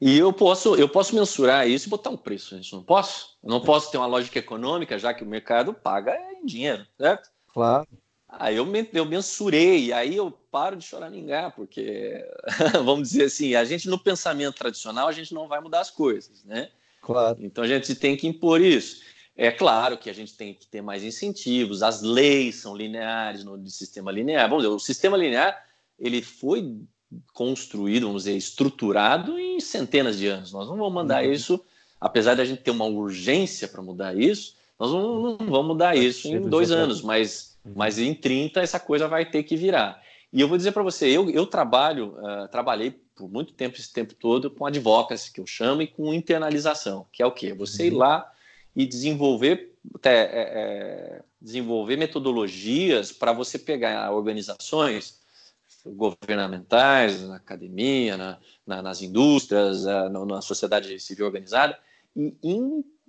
E eu posso, eu posso mensurar isso e botar um preço, gente não posso? Eu não posso ter uma lógica econômica, já que o mercado paga em dinheiro, certo? Claro. Aí eu, eu mensurei, aí eu paro de choramingar, porque, [laughs] vamos dizer assim, a gente no pensamento tradicional, a gente não vai mudar as coisas, né? Claro. Então a gente tem que impor isso. É claro que a gente tem que ter mais incentivos, as leis são lineares no sistema linear. Vamos dizer, o sistema linear ele foi construído, vamos dizer, estruturado em centenas de anos. Nós não vamos mandar uhum. isso, apesar de a gente ter uma urgência para mudar isso, nós não, não vamos mudar isso em dois anos, mas, uhum. mas em 30 essa coisa vai ter que virar. E eu vou dizer para você, eu, eu trabalho, uh, trabalhei por muito tempo, esse tempo todo, com advocacy, que eu chamo, e com internalização, que é o quê? Você ir uhum. lá e desenvolver, até, é, é, desenvolver metodologias para você pegar organizações governamentais, na academia, na, na, nas indústrias, na, na, sociedade civil organizada, e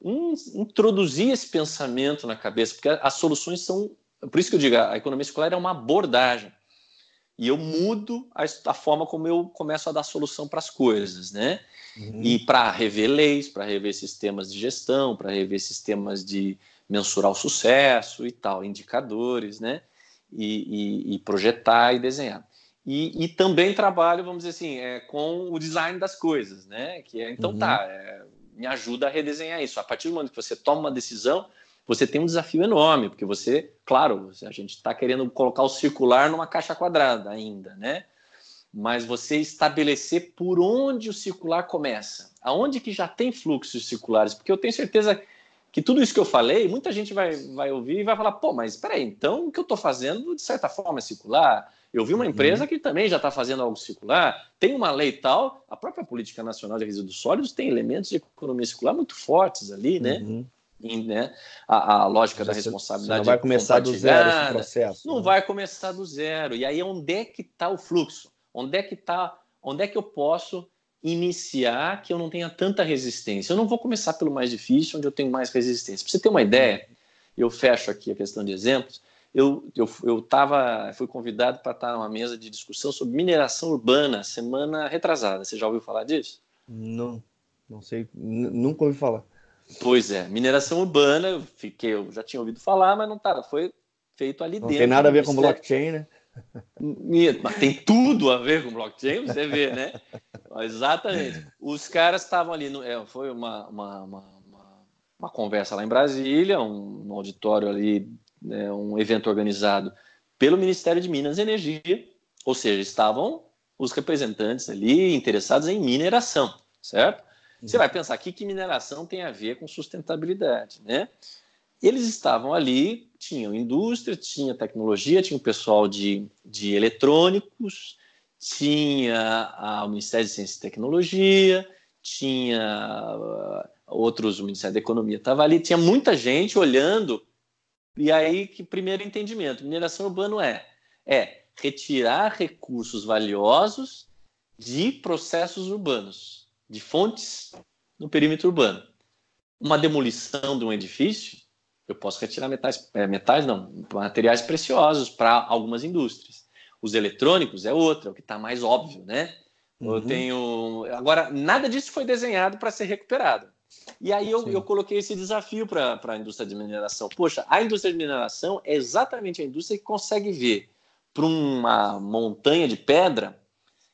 introduzir esse pensamento na cabeça, porque as soluções são. Por isso que eu digo, a economia circular é uma abordagem. E eu mudo a, a forma como eu começo a dar solução para as coisas, né? Uhum. E para rever leis, para rever sistemas de gestão, para rever sistemas de mensurar o sucesso e tal, indicadores, né? E, e, e projetar e desenhar. E, e, também trabalho, vamos dizer assim, é, com o design das coisas, né? Que é, então uhum. tá, é, me ajuda a redesenhar isso. A partir do momento que você toma uma decisão, você tem um desafio enorme, porque você, claro, a gente está querendo colocar o circular numa caixa quadrada ainda, né? Mas você estabelecer por onde o circular começa, aonde que já tem fluxos circulares, porque eu tenho certeza que tudo isso que eu falei, muita gente vai, vai ouvir e vai falar, pô, mas espera aí, então o que eu estou fazendo de certa forma é circular? Eu vi uma uhum. empresa que também já está fazendo algo circular, tem uma lei tal, a própria Política Nacional de Resíduos Sólidos tem elementos de economia circular muito fortes ali, né? Uhum. Em, né? A, a lógica da responsabilidade. Não vai começar do zero esse processo. Não né? vai começar do zero. E aí, onde é que está o fluxo? Onde é que está? Onde é que eu posso iniciar que eu não tenha tanta resistência? Eu não vou começar pelo mais difícil, onde eu tenho mais resistência. Para você ter uma ideia, eu fecho aqui a questão de exemplos eu, eu, eu tava, fui convidado para estar numa mesa de discussão sobre mineração urbana semana retrasada. Você já ouviu falar disso? Não, não sei, nunca ouvi falar. Pois é, mineração urbana, eu fiquei, eu já tinha ouvido falar, mas não tá, foi feito ali não dentro. Não tem nada a ver com blockchain, né? Mas tem tudo a ver com blockchain, você vê, né? Exatamente. Os caras estavam ali, no, é, foi uma, uma, uma, uma, conversa lá em Brasília, um, um auditório ali né, um evento organizado pelo Ministério de Minas e Energia, ou seja, estavam os representantes ali interessados em mineração, certo? Você vai pensar aqui que mineração tem a ver com sustentabilidade, né? Eles estavam ali, tinham indústria, tinha tecnologia, tinha o pessoal de, de eletrônicos, tinha a, o Ministério de Ciência e Tecnologia, tinha uh, outros, o Ministério da Economia estava ali, tinha muita gente olhando e aí que primeiro entendimento, mineração urbana é é retirar recursos valiosos de processos urbanos, de fontes no perímetro urbano. Uma demolição de um edifício, eu posso retirar metais, é, metais não, materiais preciosos para algumas indústrias. Os eletrônicos é outra, é o que está mais óbvio, né? Uhum. Eu tenho. Agora, nada disso foi desenhado para ser recuperado. E aí eu, eu coloquei esse desafio para a indústria de mineração. Poxa, a indústria de mineração é exatamente a indústria que consegue ver para uma montanha de pedra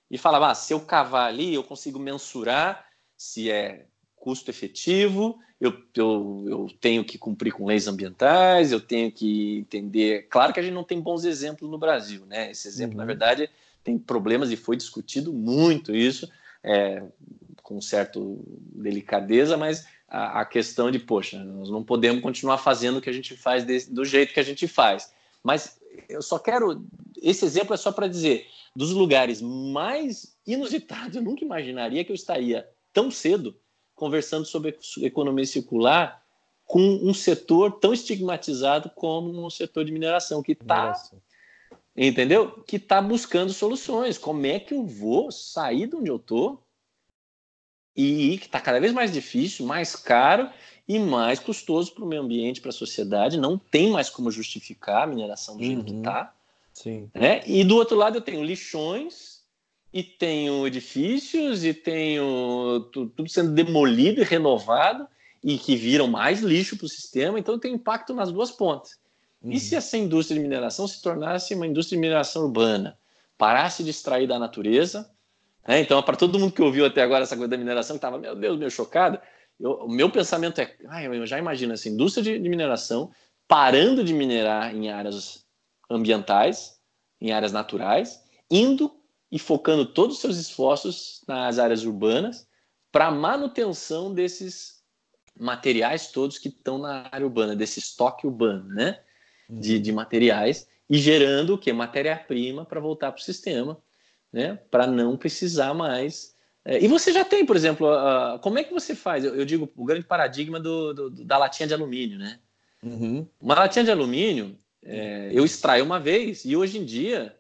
e falar: ah, se eu cavar ali, eu consigo mensurar se é custo efetivo, eu, eu, eu tenho que cumprir com leis ambientais, eu tenho que entender. Claro que a gente não tem bons exemplos no Brasil, né? Esse exemplo, uhum. na verdade, tem problemas e foi discutido muito isso. É, com certo delicadeza, mas a, a, questão de, poxa, nós não podemos continuar fazendo o que a gente faz de, do jeito que a gente faz. Mas eu só quero. Esse exemplo é só para dizer: dos lugares mais inusitados, eu nunca imaginaria que eu estaria tão cedo conversando sobre economia circular com um setor tão estigmatizado como o setor de mineração, que está entendeu? Que está buscando soluções. Como é que eu vou sair de onde eu estou e que está cada vez mais difícil, mais caro e mais custoso para o meio ambiente, para a sociedade. Não tem mais como justificar a mineração do jeito que está. Né? E do outro lado eu tenho lixões e tenho edifícios e tenho tudo sendo demolido e renovado e que viram mais lixo para o sistema. Então tem impacto nas duas pontas. Uhum. E se essa indústria de mineração se tornasse uma indústria de mineração urbana, parasse de extrair da natureza? Né? Então, para todo mundo que ouviu até agora essa coisa da mineração, que estava, meu Deus, meio chocado, eu, o meu pensamento é, ah, eu já imagino essa indústria de, de mineração parando de minerar em áreas ambientais, em áreas naturais, indo e focando todos os seus esforços nas áreas urbanas para manutenção desses materiais todos que estão na área urbana, desse estoque urbano, né? de, de materiais e gerando o que? Matéria-prima para voltar para o sistema, né? para não precisar mais. É, e você já tem, por exemplo, uh, como é que você faz? Eu, eu digo o grande paradigma do, do, da latinha de alumínio. Né? Uhum. Uma latinha de alumínio, é, eu extraio uma vez e hoje em dia,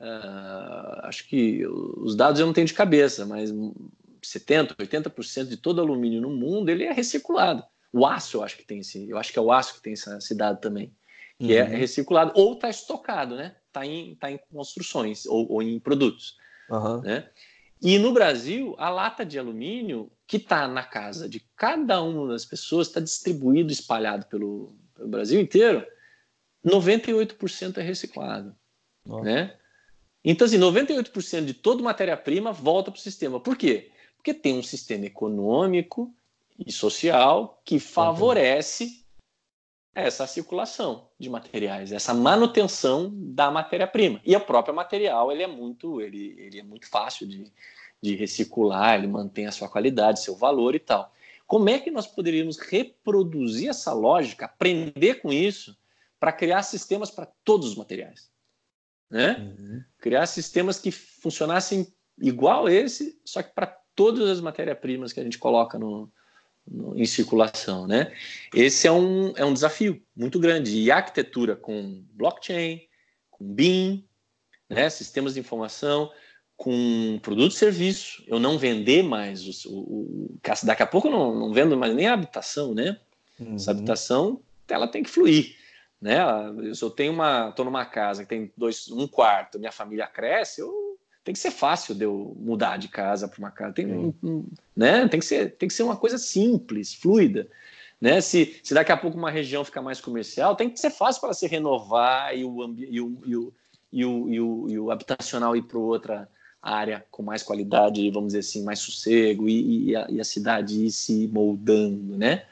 uh, acho que os dados eu não tenho de cabeça, mas 70%, 80% de todo alumínio no mundo ele é reciclado. O aço, eu acho que tem esse, eu acho que é o aço que tem esse, esse dado também que é uhum. é reciclado, ou está estocado, né? Está em, tá em construções ou, ou em produtos. Uhum. Né? E no Brasil, a lata de alumínio que está na casa de cada uma das pessoas, está distribuído, espalhado pelo, pelo, Brasil inteiro, 98% é reciclado. Né? Então, assim, 98% de toda matéria-prima volta para o sistema. Por quê? Porque tem um sistema econômico e social que favorece essa circulação de materiais, essa manutenção da matéria-prima. E a própria material ele é muito, ele, ele é muito fácil de, de reciclar, ele mantém a sua qualidade, seu valor e tal. Como é que nós poderíamos reproduzir essa lógica, aprender com isso, para criar sistemas para todos os materiais? Né? Uhum. Criar sistemas que funcionassem igual esse, só que para todas as matérias-primas que a gente coloca no, em circulação, né? Esse é um, é um desafio muito grande. E a arquitetura com blockchain, com BIM, né? sistemas de informação, com produto e serviço, eu não vender mais o, o, o daqui a pouco eu não, não vendo mais nem a habitação, né? Uhum. Essa habitação ela tem que fluir, né? Se eu tenho uma, estou numa casa que tem dois, um quarto, minha família cresce, eu tem que ser fácil de eu mudar de casa para uma casa. Tem, um, né? tem, que ser, tem que ser uma coisa simples, fluida. Né? Se, se daqui a pouco uma região ficar mais comercial, tem que ser fácil para se renovar e o, e o, e o, e o, e o, e o habitacional ir para outra área com mais qualidade, vamos dizer assim, mais sossego e, e, a, e a cidade ir se moldando, né?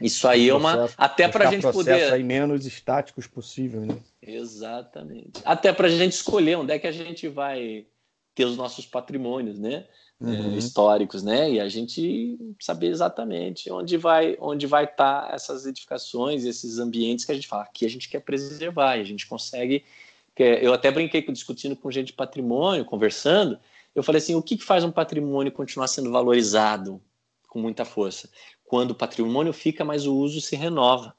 Isso aí é uma. Até para a gente poder. aí menos estáticos possível, né? Exatamente. Até para a gente escolher onde é que a gente vai ter os nossos patrimônios, né? É, uhum. Históricos, né? E a gente saber exatamente onde vai onde vai estar tá essas edificações, esses ambientes que a gente fala que a gente quer preservar. E a gente consegue. Eu até brinquei discutindo com gente de patrimônio, conversando. Eu falei assim: o que faz um patrimônio continuar sendo valorizado com muita força? Quando o patrimônio fica, mas o uso se renova.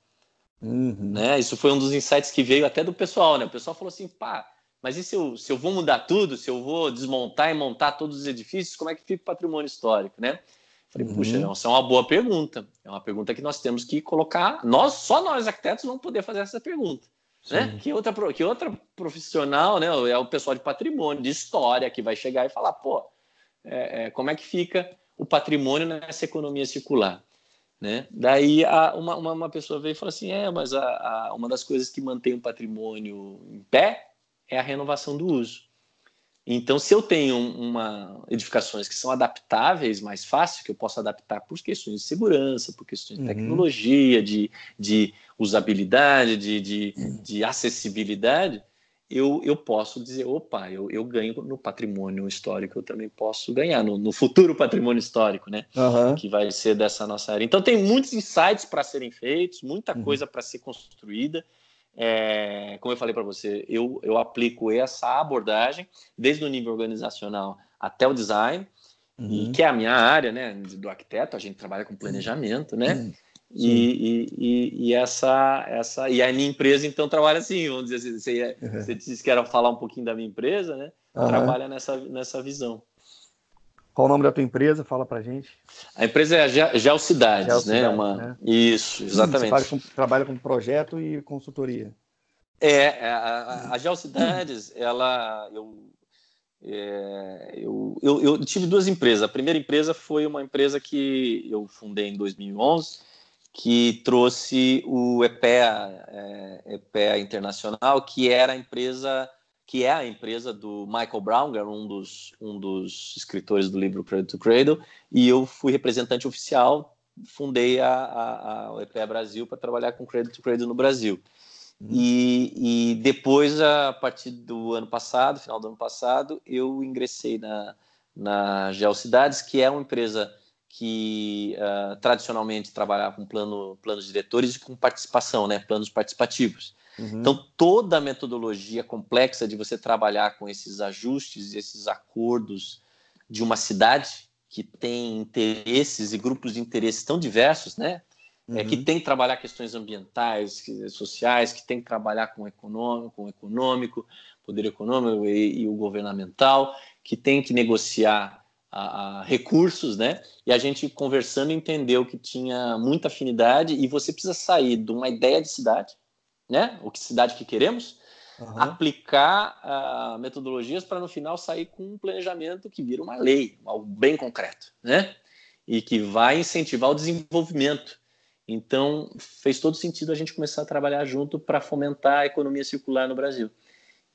Uhum. Né? Isso foi um dos insights que veio até do pessoal. Né? O pessoal falou assim: pá, mas e se eu, se eu vou mudar tudo, se eu vou desmontar e montar todos os edifícios, como é que fica o patrimônio histórico? Né? Falei, uhum. puxa, essa é uma boa pergunta. É uma pergunta que nós temos que colocar. Nós, só nós arquitetos, vamos poder fazer essa pergunta. Né? Que, outra, que outra profissional, né? É o pessoal de patrimônio, de história, que vai chegar e falar, pô, é, é, como é que fica o patrimônio nessa economia circular? Né? Daí a, uma, uma, uma, pessoa veio e falou assim: é, mas a, a, uma das coisas que mantém o patrimônio em pé é a renovação do uso. Então, se eu tenho uma edificações que são adaptáveis mais fácil, que eu posso adaptar por questões de segurança, por questões de uhum. tecnologia, de, de usabilidade, de, de, de acessibilidade, eu, eu posso dizer, opa, eu, eu ganho no patrimônio histórico, eu também posso ganhar no, no futuro patrimônio histórico, né? Uhum. Que vai ser dessa nossa área. Então tem muitos insights para serem feitos, muita uhum. coisa para ser construída. É, como eu falei para você, eu, eu aplico essa abordagem desde o nível organizacional até o design, uhum. e que é a minha área, né, do arquiteto, a gente trabalha com planejamento, né? E, e, e, essa, essa. E a minha empresa, então, trabalha assim, vamos dizer assim. Você, uhum. você disse que era falar um pouquinho da minha empresa, né? Uhum. Trabalha nessa, nessa visão. Qual o nome da tua empresa? Fala pra gente. A empresa é a Geocidades, né? Uma... Né? Isso, exatamente. Você com, trabalha com projeto e consultoria. É, é a, a Geocidades, ela. Eu, é, eu, eu, eu, tive duas empresas. A primeira empresa foi uma empresa que eu fundei em 2011, que trouxe o EPEA, é, EPEA Internacional, que era a empresa que é a empresa do Michael Browner, um dos, um dos escritores do livro Cradle to Cradle, e eu fui representante oficial, fundei a, a, a EPEA Brasil para trabalhar com Cradle to Cradle no Brasil. Uhum. E, e, depois, a partir do ano passado, final do ano passado, eu ingressei na, na Geocidades, que é uma empresa que uh, tradicionalmente trabalhava com plano, planos diretores e com participação, né, planos participativos. Uhum. Então, toda a metodologia complexa de você trabalhar com esses ajustes, esses acordos de uma cidade que tem interesses e grupos de interesses tão diversos, né? Uhum. É, que uhum. tem que trabalhar questões ambientais, sociais, que tem que trabalhar com o econômico, com o econômico poder econômico e, e o governamental, que tem que negociar a, a recursos, né? E a gente conversando entendeu que tinha muita afinidade e você precisa sair de uma ideia de cidade, né? O que cidade que queremos, uhum. aplicar uh, metodologias para no final sair com um planejamento que vira uma lei, algo bem concreto, né? E que vai incentivar o desenvolvimento. Então, fez todo sentido a gente começar a trabalhar junto para fomentar a economia circular no Brasil.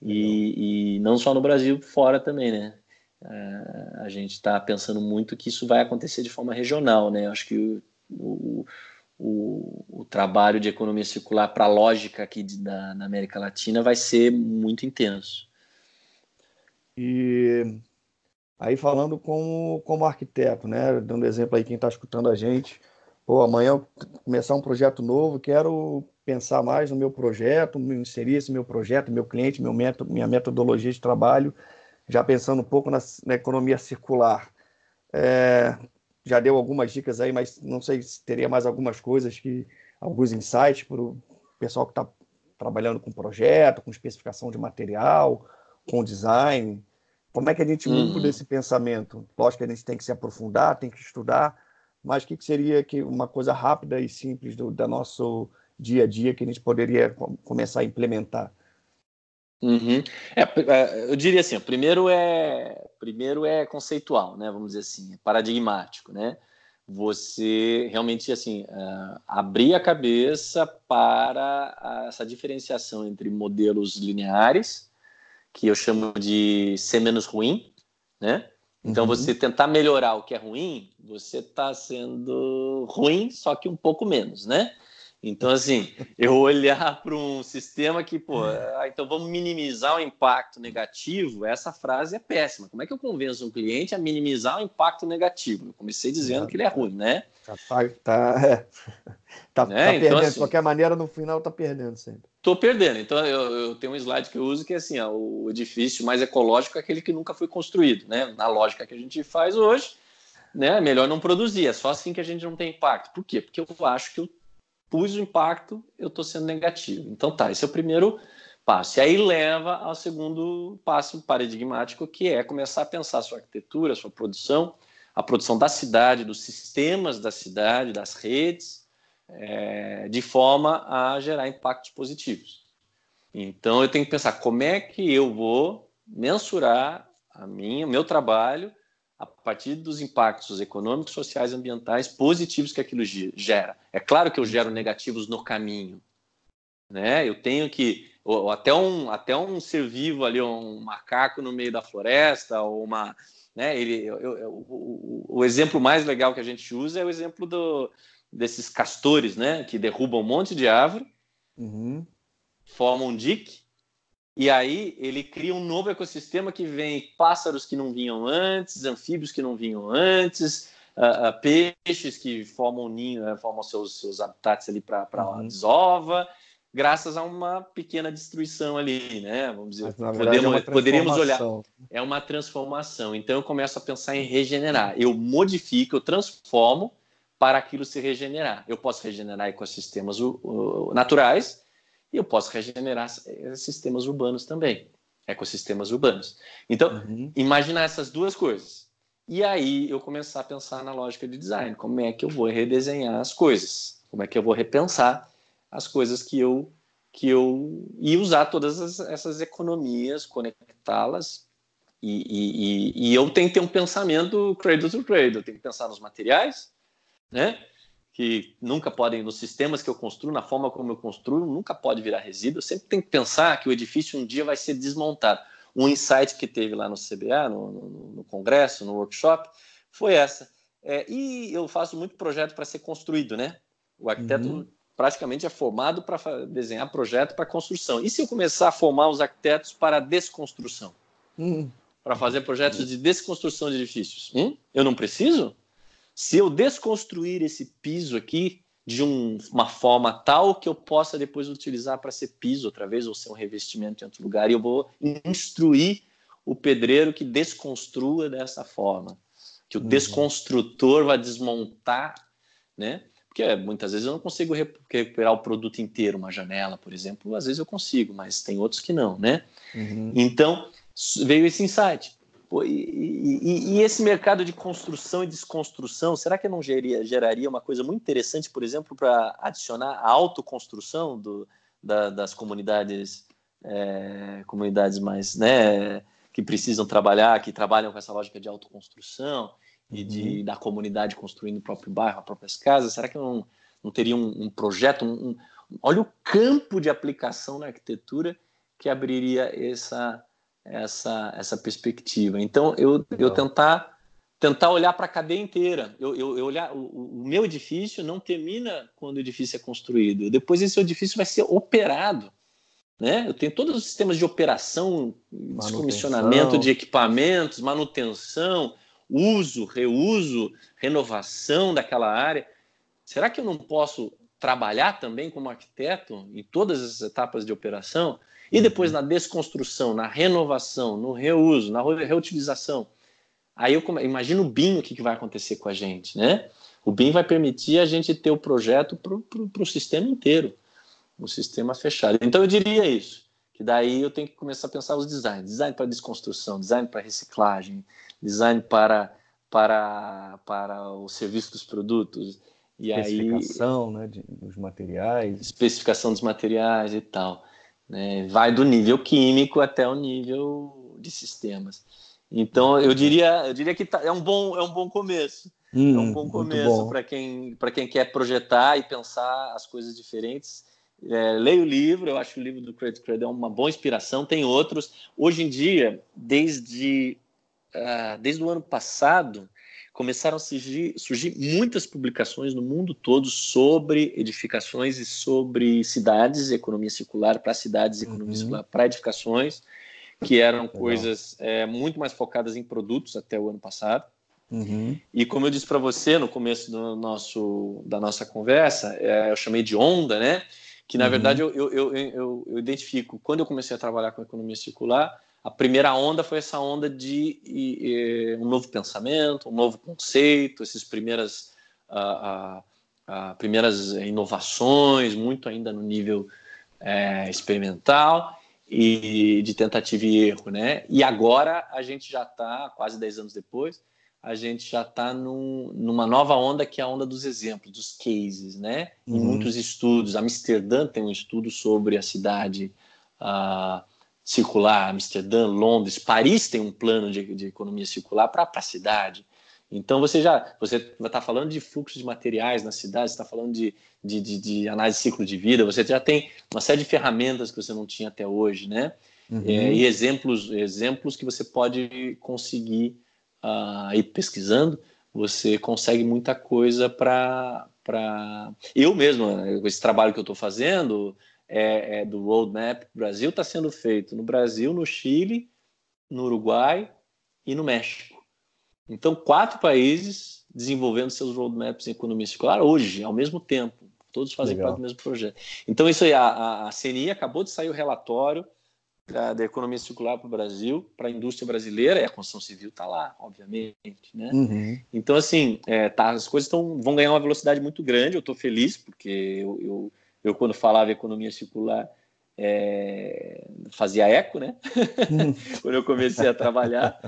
E, e, não só no Brasil, fora também, né? Uh, a gente está pensando muito que isso vai acontecer de forma regional, né? Acho que o, o, o, o trabalho de economia circular para a lógica aqui de, da, na América Latina vai ser muito intenso. E aí falando como, como arquiteto, né, dando exemplo aí quem está escutando a gente, pô, amanhã eu começar um projeto novo, quero pensar mais no meu projeto, inserir esse meu projeto, meu cliente, meu método, minha metodologia de trabalho, já pensando um pouco na, na economia circular. É, já deu algumas dicas aí, mas não sei se teria mais algumas coisas que alguns insights para o pessoal que está trabalhando com projeto, com especificação de material, com design. Como é que a gente muda uhum. esse pensamento? Lógico que a gente tem que se aprofundar, tem que estudar, mas o que, que seria que uma coisa rápida e simples do da nosso dia a dia que a gente poderia começar a implementar? Uhum. É, é, eu diria assim, primeiro é primeiro é conceitual, né? Vamos dizer assim, é paradigmático, né? Você realmente assim uh, abrir a cabeça para essa diferenciação entre modelos lineares, que eu chamo de ser menos ruim, né? Então uhum. você tentar melhorar o que é ruim, você está sendo ruim, só que um pouco menos, né? Então, assim, eu olhar [laughs] para um sistema que, pô, ah, então vamos minimizar o impacto negativo, essa frase é péssima. Como é que eu convenço um cliente a minimizar o impacto negativo? Eu comecei dizendo que ele é ruim, né? Tá, tá, é. [laughs] tá, né? tá então, perdendo. Assim, de qualquer maneira, no final tá perdendo sempre. Tô perdendo. Então, eu, eu, tenho um slide que eu uso que é assim, ó, o edifício mais ecológico é aquele que nunca foi construído, né? Na lógica que a gente faz hoje, né? É melhor não produzir, é só assim que a gente não tem impacto. Por quê? Porque eu acho que eu pus o impacto, eu estou sendo negativo. Então tá, esse é o primeiro passo. E aí leva ao segundo passo paradigmático, que é começar a pensar a sua arquitetura, a sua produção, a produção da cidade, dos sistemas da cidade, das redes, é, de forma a gerar impactos positivos. Então eu tenho que pensar como é que eu vou mensurar a minha, meu trabalho a partir dos impactos econômicos, sociais ambientais positivos que aquilo gera. É claro que eu gero negativos no caminho. Né? Eu tenho que. Ou até um, até um ser vivo ali, um macaco no meio da floresta, ou uma. Né, ele, eu, eu, o, o, exemplo mais legal que a gente usa é o exemplo do, desses castores, né, que derrubam um monte de árvore, uhum. formam um dique, e aí ele cria um novo ecossistema que vem pássaros que não vinham antes, anfíbios que não vinham antes, uh, uh, peixes que formam ninho, uh, formam seus, seus habitats ali para uhum. a desova, graças a uma pequena destruição ali, né? Vamos dizer, podemos, é poderíamos olhar. É uma transformação. Então eu começo a pensar em regenerar. Eu modifico, eu transformo para aquilo se regenerar. Eu posso regenerar ecossistemas naturais e eu posso regenerar sistemas urbanos também, ecossistemas urbanos. Então, uhum. imaginar essas duas coisas. E aí eu começar a pensar na lógica de design, como é que eu vou redesenhar as coisas, como é que eu vou repensar as coisas que eu que eu e usar todas as, essas economias, conectá-las e, e, e, eu tenho que ter um pensamento cradle to cradle, eu tenho que pensar nos materiais, né? Que nunca podem, nos sistemas que eu construo, na forma como eu construo, nunca pode virar resíduo. Eu sempre tenho que pensar que o edifício um dia vai ser desmontado. Um insight que teve lá no CBA, no, no, no congresso, no workshop, foi essa. É, e eu faço muito projeto para ser construído, né? O arquiteto uhum praticamente é formado para desenhar projeto para construção. E se eu começar a formar os arquitetos para desconstrução? Hum. Para fazer projetos de desconstrução de edifícios? Hum? Eu não preciso? Se eu desconstruir esse piso aqui de um, uma forma tal que eu possa depois utilizar para ser piso outra vez ou ser um revestimento em outro lugar, e eu vou instruir o pedreiro que desconstrua dessa forma, que o uhum. desconstrutor vai desmontar, né? Porque muitas vezes eu não consigo recuperar o produto inteiro, uma janela, por exemplo, às vezes eu consigo, mas tem outros que não, né? Uhum. Então veio esse insight. Pô, e, e, e, esse mercado de construção e desconstrução, será que não geraria, geraria uma coisa muito interessante, por exemplo, para adicionar a autoconstrução do, da, das comunidades, é, comunidades mais, né, que precisam trabalhar, que trabalham com essa lógica de autoconstrução? e de, uhum. da comunidade construindo o próprio bairro, as próprias casas? Será que não, não teria um, um projeto? Um, um, olha o campo de aplicação na arquitetura que abriria essa, essa, essa perspectiva. Então, eu, eu tentar tentar olhar para a cadeia inteira. Eu, eu, eu olhar o, o, meu edifício não termina quando o edifício é construído. Depois esse edifício vai ser operado. Né? Eu tenho todos os sistemas de operação, descomissionamento de equipamentos, manutenção, uso, reuso, renovação daquela área. Será que eu não posso trabalhar também como arquiteto em todas as etapas de operação? E uhum. depois na desconstrução, na renovação, no reuso, na reutilização. Aí eu imagino o BIM o que, que vai acontecer com a gente, né? O BIM vai permitir a gente ter o projeto para o sistema inteiro, o sistema fechado. Então eu diria isso, que daí eu tenho que começar a pensar os designs, design para desconstrução, design para reciclagem, design para, para, para o serviço dos produtos. E especificação aí, né, de, dos materiais. Especificação dos materiais e tal. Né? Vai do nível químico até o nível de sistemas. Então, eu diria, eu diria que tá, é, um bom, é um bom começo. Hum, é um bom começo para quem, quem quer projetar e pensar as coisas diferentes. É, leia o livro, eu acho que o livro do Credit Credit é uma boa inspiração. Tem outros. Hoje em dia, desde ah, desde o ano passado, começaram a surgir, surgir, muitas publicações no mundo todo sobre edificações e sobre cidades, economia circular para cidades, economia uhum. circular para edificações, que eram Legal. coisas é, muito mais focadas em produtos até o ano passado. Uhum. E como eu disse para você no começo do nosso, da nossa conversa, é, eu chamei de onda, né? Que na uhum. verdade eu, eu, eu, eu, eu identifico, quando eu comecei a trabalhar com economia circular, a primeira onda foi essa onda de e, e, um novo pensamento, um novo conceito, essas primeiras, uh, uh, uh, primeiras inovações, muito ainda no nível é, experimental e de tentativa e erro, né? E agora a gente já está, quase 10 anos depois, a gente já está num, numa nova onda que é a onda dos exemplos, dos cases, né? Em uhum. muitos estudos, Amsterdã tem um estudo sobre a cidade uh, circular, Amsterdã, Londres, Paris tem um plano de, de economia circular para a cidade. Então você já você está falando de fluxo de materiais na cidade, está falando de, de, de, de, análise de ciclo de vida, você já tem uma série de ferramentas que você não tinha até hoje, né? Uhum. É, e exemplos, exemplos que você pode conseguir uh, ir pesquisando, você consegue muita coisa para. Eu mesmo, esse trabalho que eu estou fazendo, é, é, do roadmap Brasil está sendo feito no Brasil, no Chile, no Uruguai e no México. Então, quatro países desenvolvendo seus roadmaps em economia circular hoje, ao mesmo tempo. Todos fazem Legal. parte do mesmo projeto. Então, isso aí, a, a CNI acabou de sair o relatório da, da economia circular para o Brasil, para a indústria brasileira, e a construção civil está lá, obviamente. Né? Uhum. Então, assim, é, tá, as coisas tão, vão ganhar uma velocidade muito grande. Eu estou feliz, porque eu, eu, eu, quando falava economia circular, é, fazia eco, né? Uhum. [laughs] quando eu comecei a trabalhar.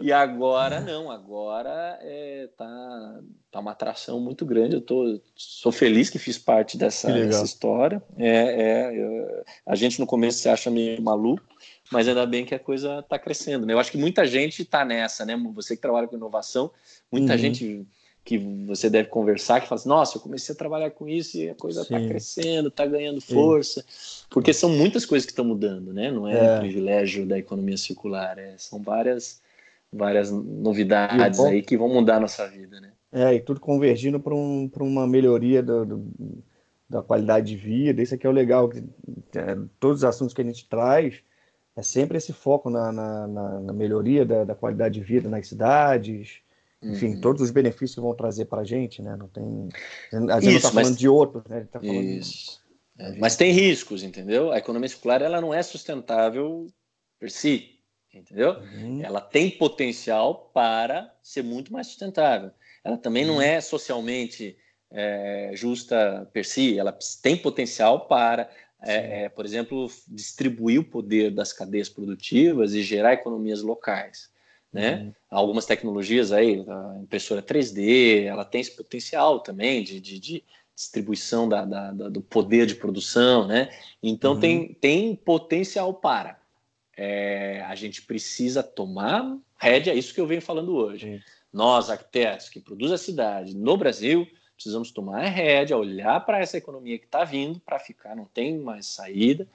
E agora não, agora é, tá, tá uma atração muito grande. Eu tô, sou feliz que fiz parte dessa, dessa história. É, é eu, a gente no começo se acha meio maluco, mas ainda bem que a coisa está crescendo. Né? Eu acho que muita gente está nessa, né? Você que trabalha com inovação, muita uhum. gente que você deve conversar que fala assim, nossa, eu comecei a trabalhar com isso e a coisa está crescendo, está ganhando força, Sim. porque são muitas coisas que estão mudando, né? Não é, é. privilégio da economia circular, é, são várias várias novidades bom, aí que vão mudar a nossa vida, né? É, e tudo convergindo para um, uma melhoria do, do, da qualidade de vida. Isso aqui é o legal, que, é, todos os assuntos que a gente traz é sempre esse foco na, na, na, na melhoria da, da, qualidade de vida nas cidades, enfim, uhum. todos os benefícios que vão trazer para a gente, né? Não tem, a gente Isso, não está falando de outros, né? Tá Isso. De... É, mas tem riscos, entendeu? A economia circular ela não é sustentável per si entendeu? Uhum. Ela tem potencial para ser muito mais sustentável. Ela também uhum. não é socialmente é, justa per si, ela tem potencial para, é, é, por exemplo, distribuir o poder das cadeias produtivas e gerar economias locais. Né? Uhum. Algumas tecnologias aí, a impressora 3D, ela tem esse potencial também de, de, de distribuição da, da, da, do poder de produção, né? Então tem, uhum. tem potencial para é, a gente precisa tomar rédea, é isso que eu venho falando hoje. Sim. Nós, arquitetos que produzem a cidade no Brasil, precisamos tomar a rédea, olhar para essa economia que está vindo para ficar, não tem mais saída,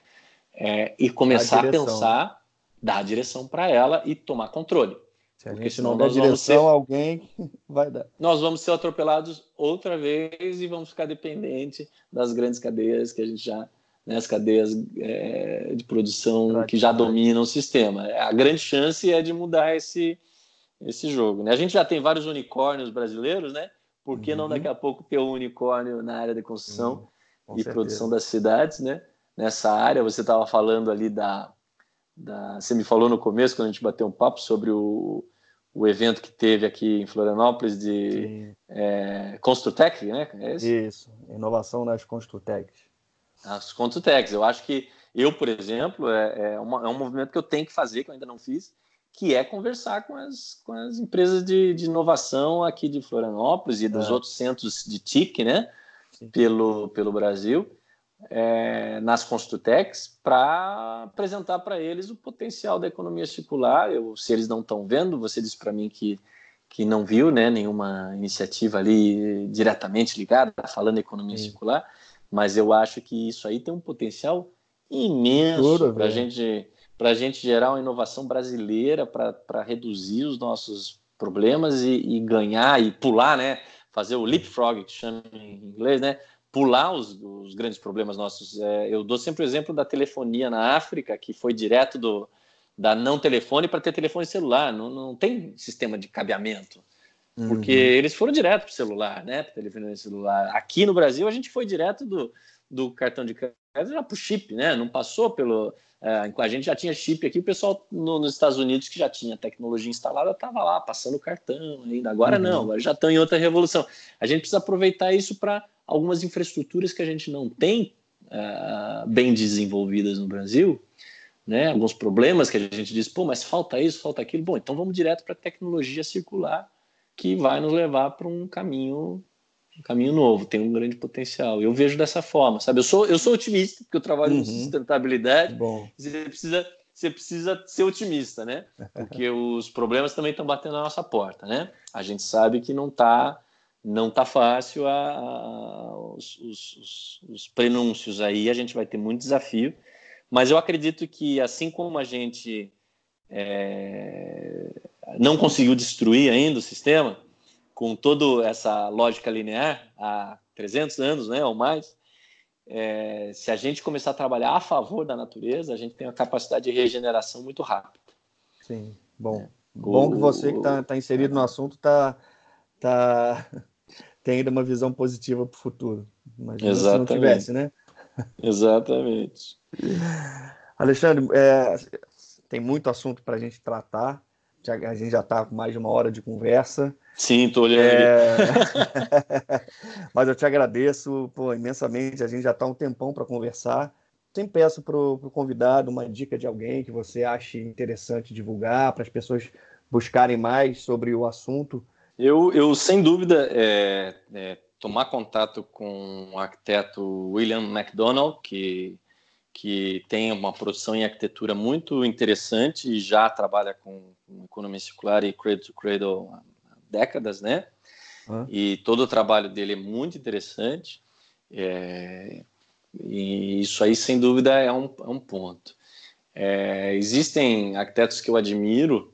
é, e começar a, a pensar, dar a direção para ela e tomar controle. Se a gente não der direção, ser, alguém [laughs] vai dar. Nós vamos ser atropelados outra vez e vamos ficar dependentes das grandes cadeias que a gente já né, as cadeias é, de produção que já dominam o sistema. A grande chance é de mudar esse, esse jogo. Né? A gente já tem vários unicórnios brasileiros, né? Por que uhum. não daqui a pouco ter um unicórnio na área de construção uhum. e certeza. produção das cidades, né? Nessa área, você estava falando ali da, da. Você me falou no começo, quando a gente bateu um papo sobre o, o evento que teve aqui em Florianópolis de é, Construtec, né? É Isso, inovação nas Construtecs as Contutex. Eu acho que eu, por exemplo, é, é, uma, é, um movimento que eu tenho que fazer, que eu ainda não fiz, que é conversar com as, com as empresas de, de inovação aqui de Florianópolis e dos é. outros centros de TIC, né, pelo, pelo Brasil, é, nas Construtex, para apresentar para eles o potencial da economia circular. Eu, se eles não estão vendo, você disse para mim que que não viu né, nenhuma iniciativa ali diretamente ligada, falando economia Sim. circular, mas eu acho que isso aí tem um potencial imenso para gente para gente gerar uma inovação brasileira para reduzir os nossos problemas e, e, ganhar e pular, né? Fazer o leapfrog que chama em inglês, né? Pular os, os grandes problemas nossos. É, eu dou sempre o exemplo da telefonia na África, que foi direto do da não telefone para ter telefone celular. Não, não tem sistema de cabeamento. Porque uhum. eles foram direto para o celular, né? Para telefone celular. Aqui no Brasil, a gente foi direto do, do cartão de crédito para o chip, né? Não passou pelo. É, a gente já tinha chip aqui, o pessoal no, nos Estados Unidos que já tinha tecnologia instalada estava lá passando cartão ainda. Agora uhum. não, agora já estão em outra revolução. A gente precisa aproveitar isso para algumas infraestruturas que a gente não tem uh, bem desenvolvidas no Brasil, né? Alguns problemas que a gente diz, pô, mas falta isso, falta aquilo. Bom, então vamos direto para a tecnologia circular que vai nos levar para um caminho um caminho novo, tem um grande potencial. Eu vejo dessa forma, sabe? Eu sou eu sou otimista porque eu trabalho uhum. com sustentabilidade. Bom. Você precisa você precisa ser otimista, né? [laughs] Porque os problemas também estão batendo na nossa porta, né? A gente sabe que não está não tá fácil a, a os, os, os, prenúncios aí, a gente vai ter muito desafio, mas eu acredito que assim como a gente é, não conseguiu destruir ainda o sistema, com toda essa lógica linear, há 300 anos né, ou mais, é, se a gente começar a trabalhar a favor da natureza, a gente tem uma capacidade de regeneração muito rápida. Sim, bom. É. Bom que você que está tá inserido no assunto tá, tá, tem ainda uma visão positiva para o futuro. Mas Exatamente. se não tivesse, né? Exatamente. [laughs] Alexandre, é, tem muito assunto para a gente tratar. A gente já está com mais de uma hora de conversa. Sim, estou olhando é... [laughs] Mas eu te agradeço pô, imensamente. A gente já está um tempão para conversar. Sempre peço para o convidado uma dica de alguém que você ache interessante divulgar, para as pessoas buscarem mais sobre o assunto. Eu, eu sem dúvida, é, é, tomar contato com o arquiteto William McDonald, que, que tem uma produção em arquitetura muito interessante e já trabalha com, com economia circular e cradle to cradle há décadas, né? Ah. E todo o trabalho dele é muito interessante. É, e isso aí, sem dúvida, é um, é um ponto. É, existem arquitetos que eu admiro,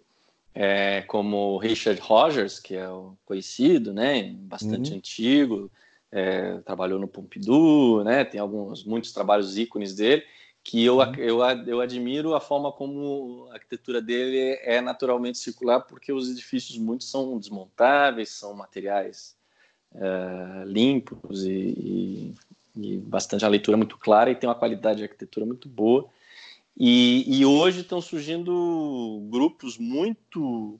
é, como Richard Rogers, que é o conhecido, né, bastante uhum. antigo, é, trabalhou no Pompidou, né, tem alguns muitos trabalhos ícones dele, que eu, uhum. eu, eu admiro a forma como a arquitetura dele é naturalmente circular, porque os edifícios muitos são desmontáveis, são materiais é, limpos e, e e bastante a leitura muito clara e tem uma qualidade de arquitetura muito boa. E, e hoje estão surgindo grupos muito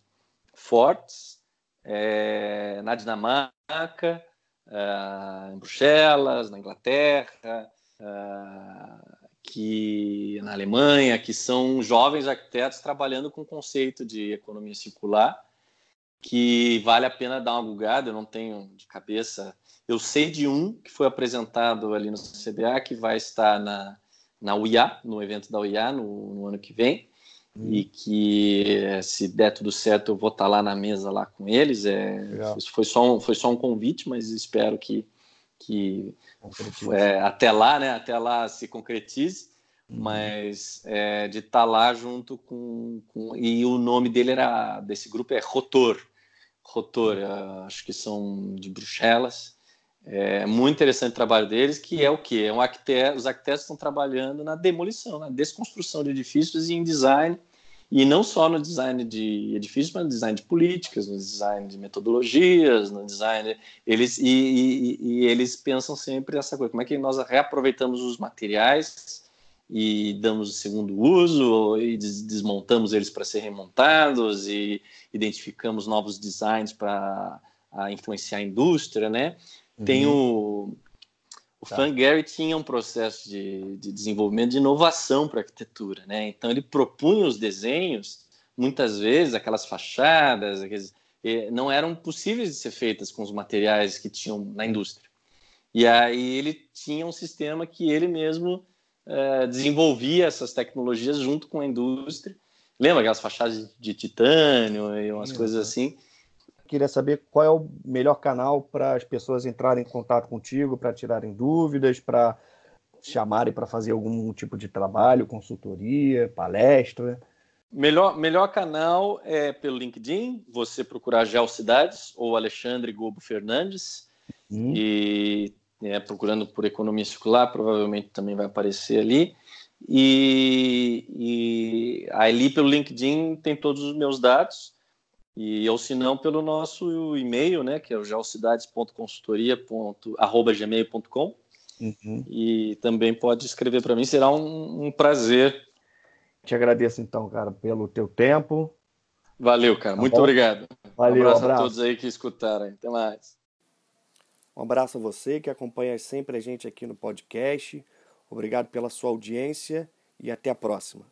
fortes é, na Dinamarca, é, em Bruxelas, na Inglaterra, é, que na Alemanha, que são jovens arquitetos trabalhando com o conceito de economia circular, que vale a pena dar uma bugada. Eu não tenho de cabeça eu sei de um que foi apresentado ali no CBA, que vai estar na, na UIA, no evento da UIA no, no ano que vem, hum. e que se der tudo certo eu vou estar lá na mesa lá com eles. É, foi, só um, foi só um convite, mas espero que, que é, até lá, né, até lá se concretize. Uhum. Mas é, de estar lá junto com, com, E o nome dele era. desse grupo é Rotor. Rotor, uhum. acho que são de Bruxelas. É muito interessante o trabalho deles, que é o que? É um os arquitetos estão trabalhando na demolição, na desconstrução de edifícios e em design, e não só no design de edifícios, mas no design de políticas, no design de metodologias, no design. Eles, e, e, e eles pensam sempre essa coisa: como é que nós reaproveitamos os materiais e damos o segundo uso e desmontamos eles para ser remontados e identificamos novos designs para influenciar a indústria, né? Tem uhum. o. O tá. Gary tinha um processo de, de desenvolvimento de inovação para arquitetura, né? Então ele propunha os desenhos, muitas vezes aquelas fachadas, aqueles, não eram possíveis de ser feitas com os materiais que tinham na indústria. E aí ele tinha um sistema que ele mesmo uh, desenvolvia essas tecnologias junto com a indústria. Lembra aquelas fachadas de titânio e umas Sim, coisas assim? Queria saber qual é o melhor canal para as pessoas entrarem em contato contigo, para tirarem dúvidas, para chamarem para fazer algum tipo de trabalho, consultoria, palestra. Melhor, melhor canal é pelo LinkedIn, você procurar Geocidades ou Alexandre Gobo Fernandes hum. e é, procurando por economia circular, provavelmente também vai aparecer ali. E, e ali pelo LinkedIn tem todos os meus dados. E ou se não, pelo nosso e-mail, né, que é o geocidades.consultoria.gmail.com. Uhum. E também pode escrever para mim, será um, um, prazer. Te agradeço então, cara, pelo teu tempo. Valeu, cara. Tá Muito bom? obrigado. Valeu, um abraço, abraço, a todos aí que escutaram. Até mais. Um abraço a você que acompanha sempre a gente aqui no podcast. Obrigado pela sua audiência e até a próxima.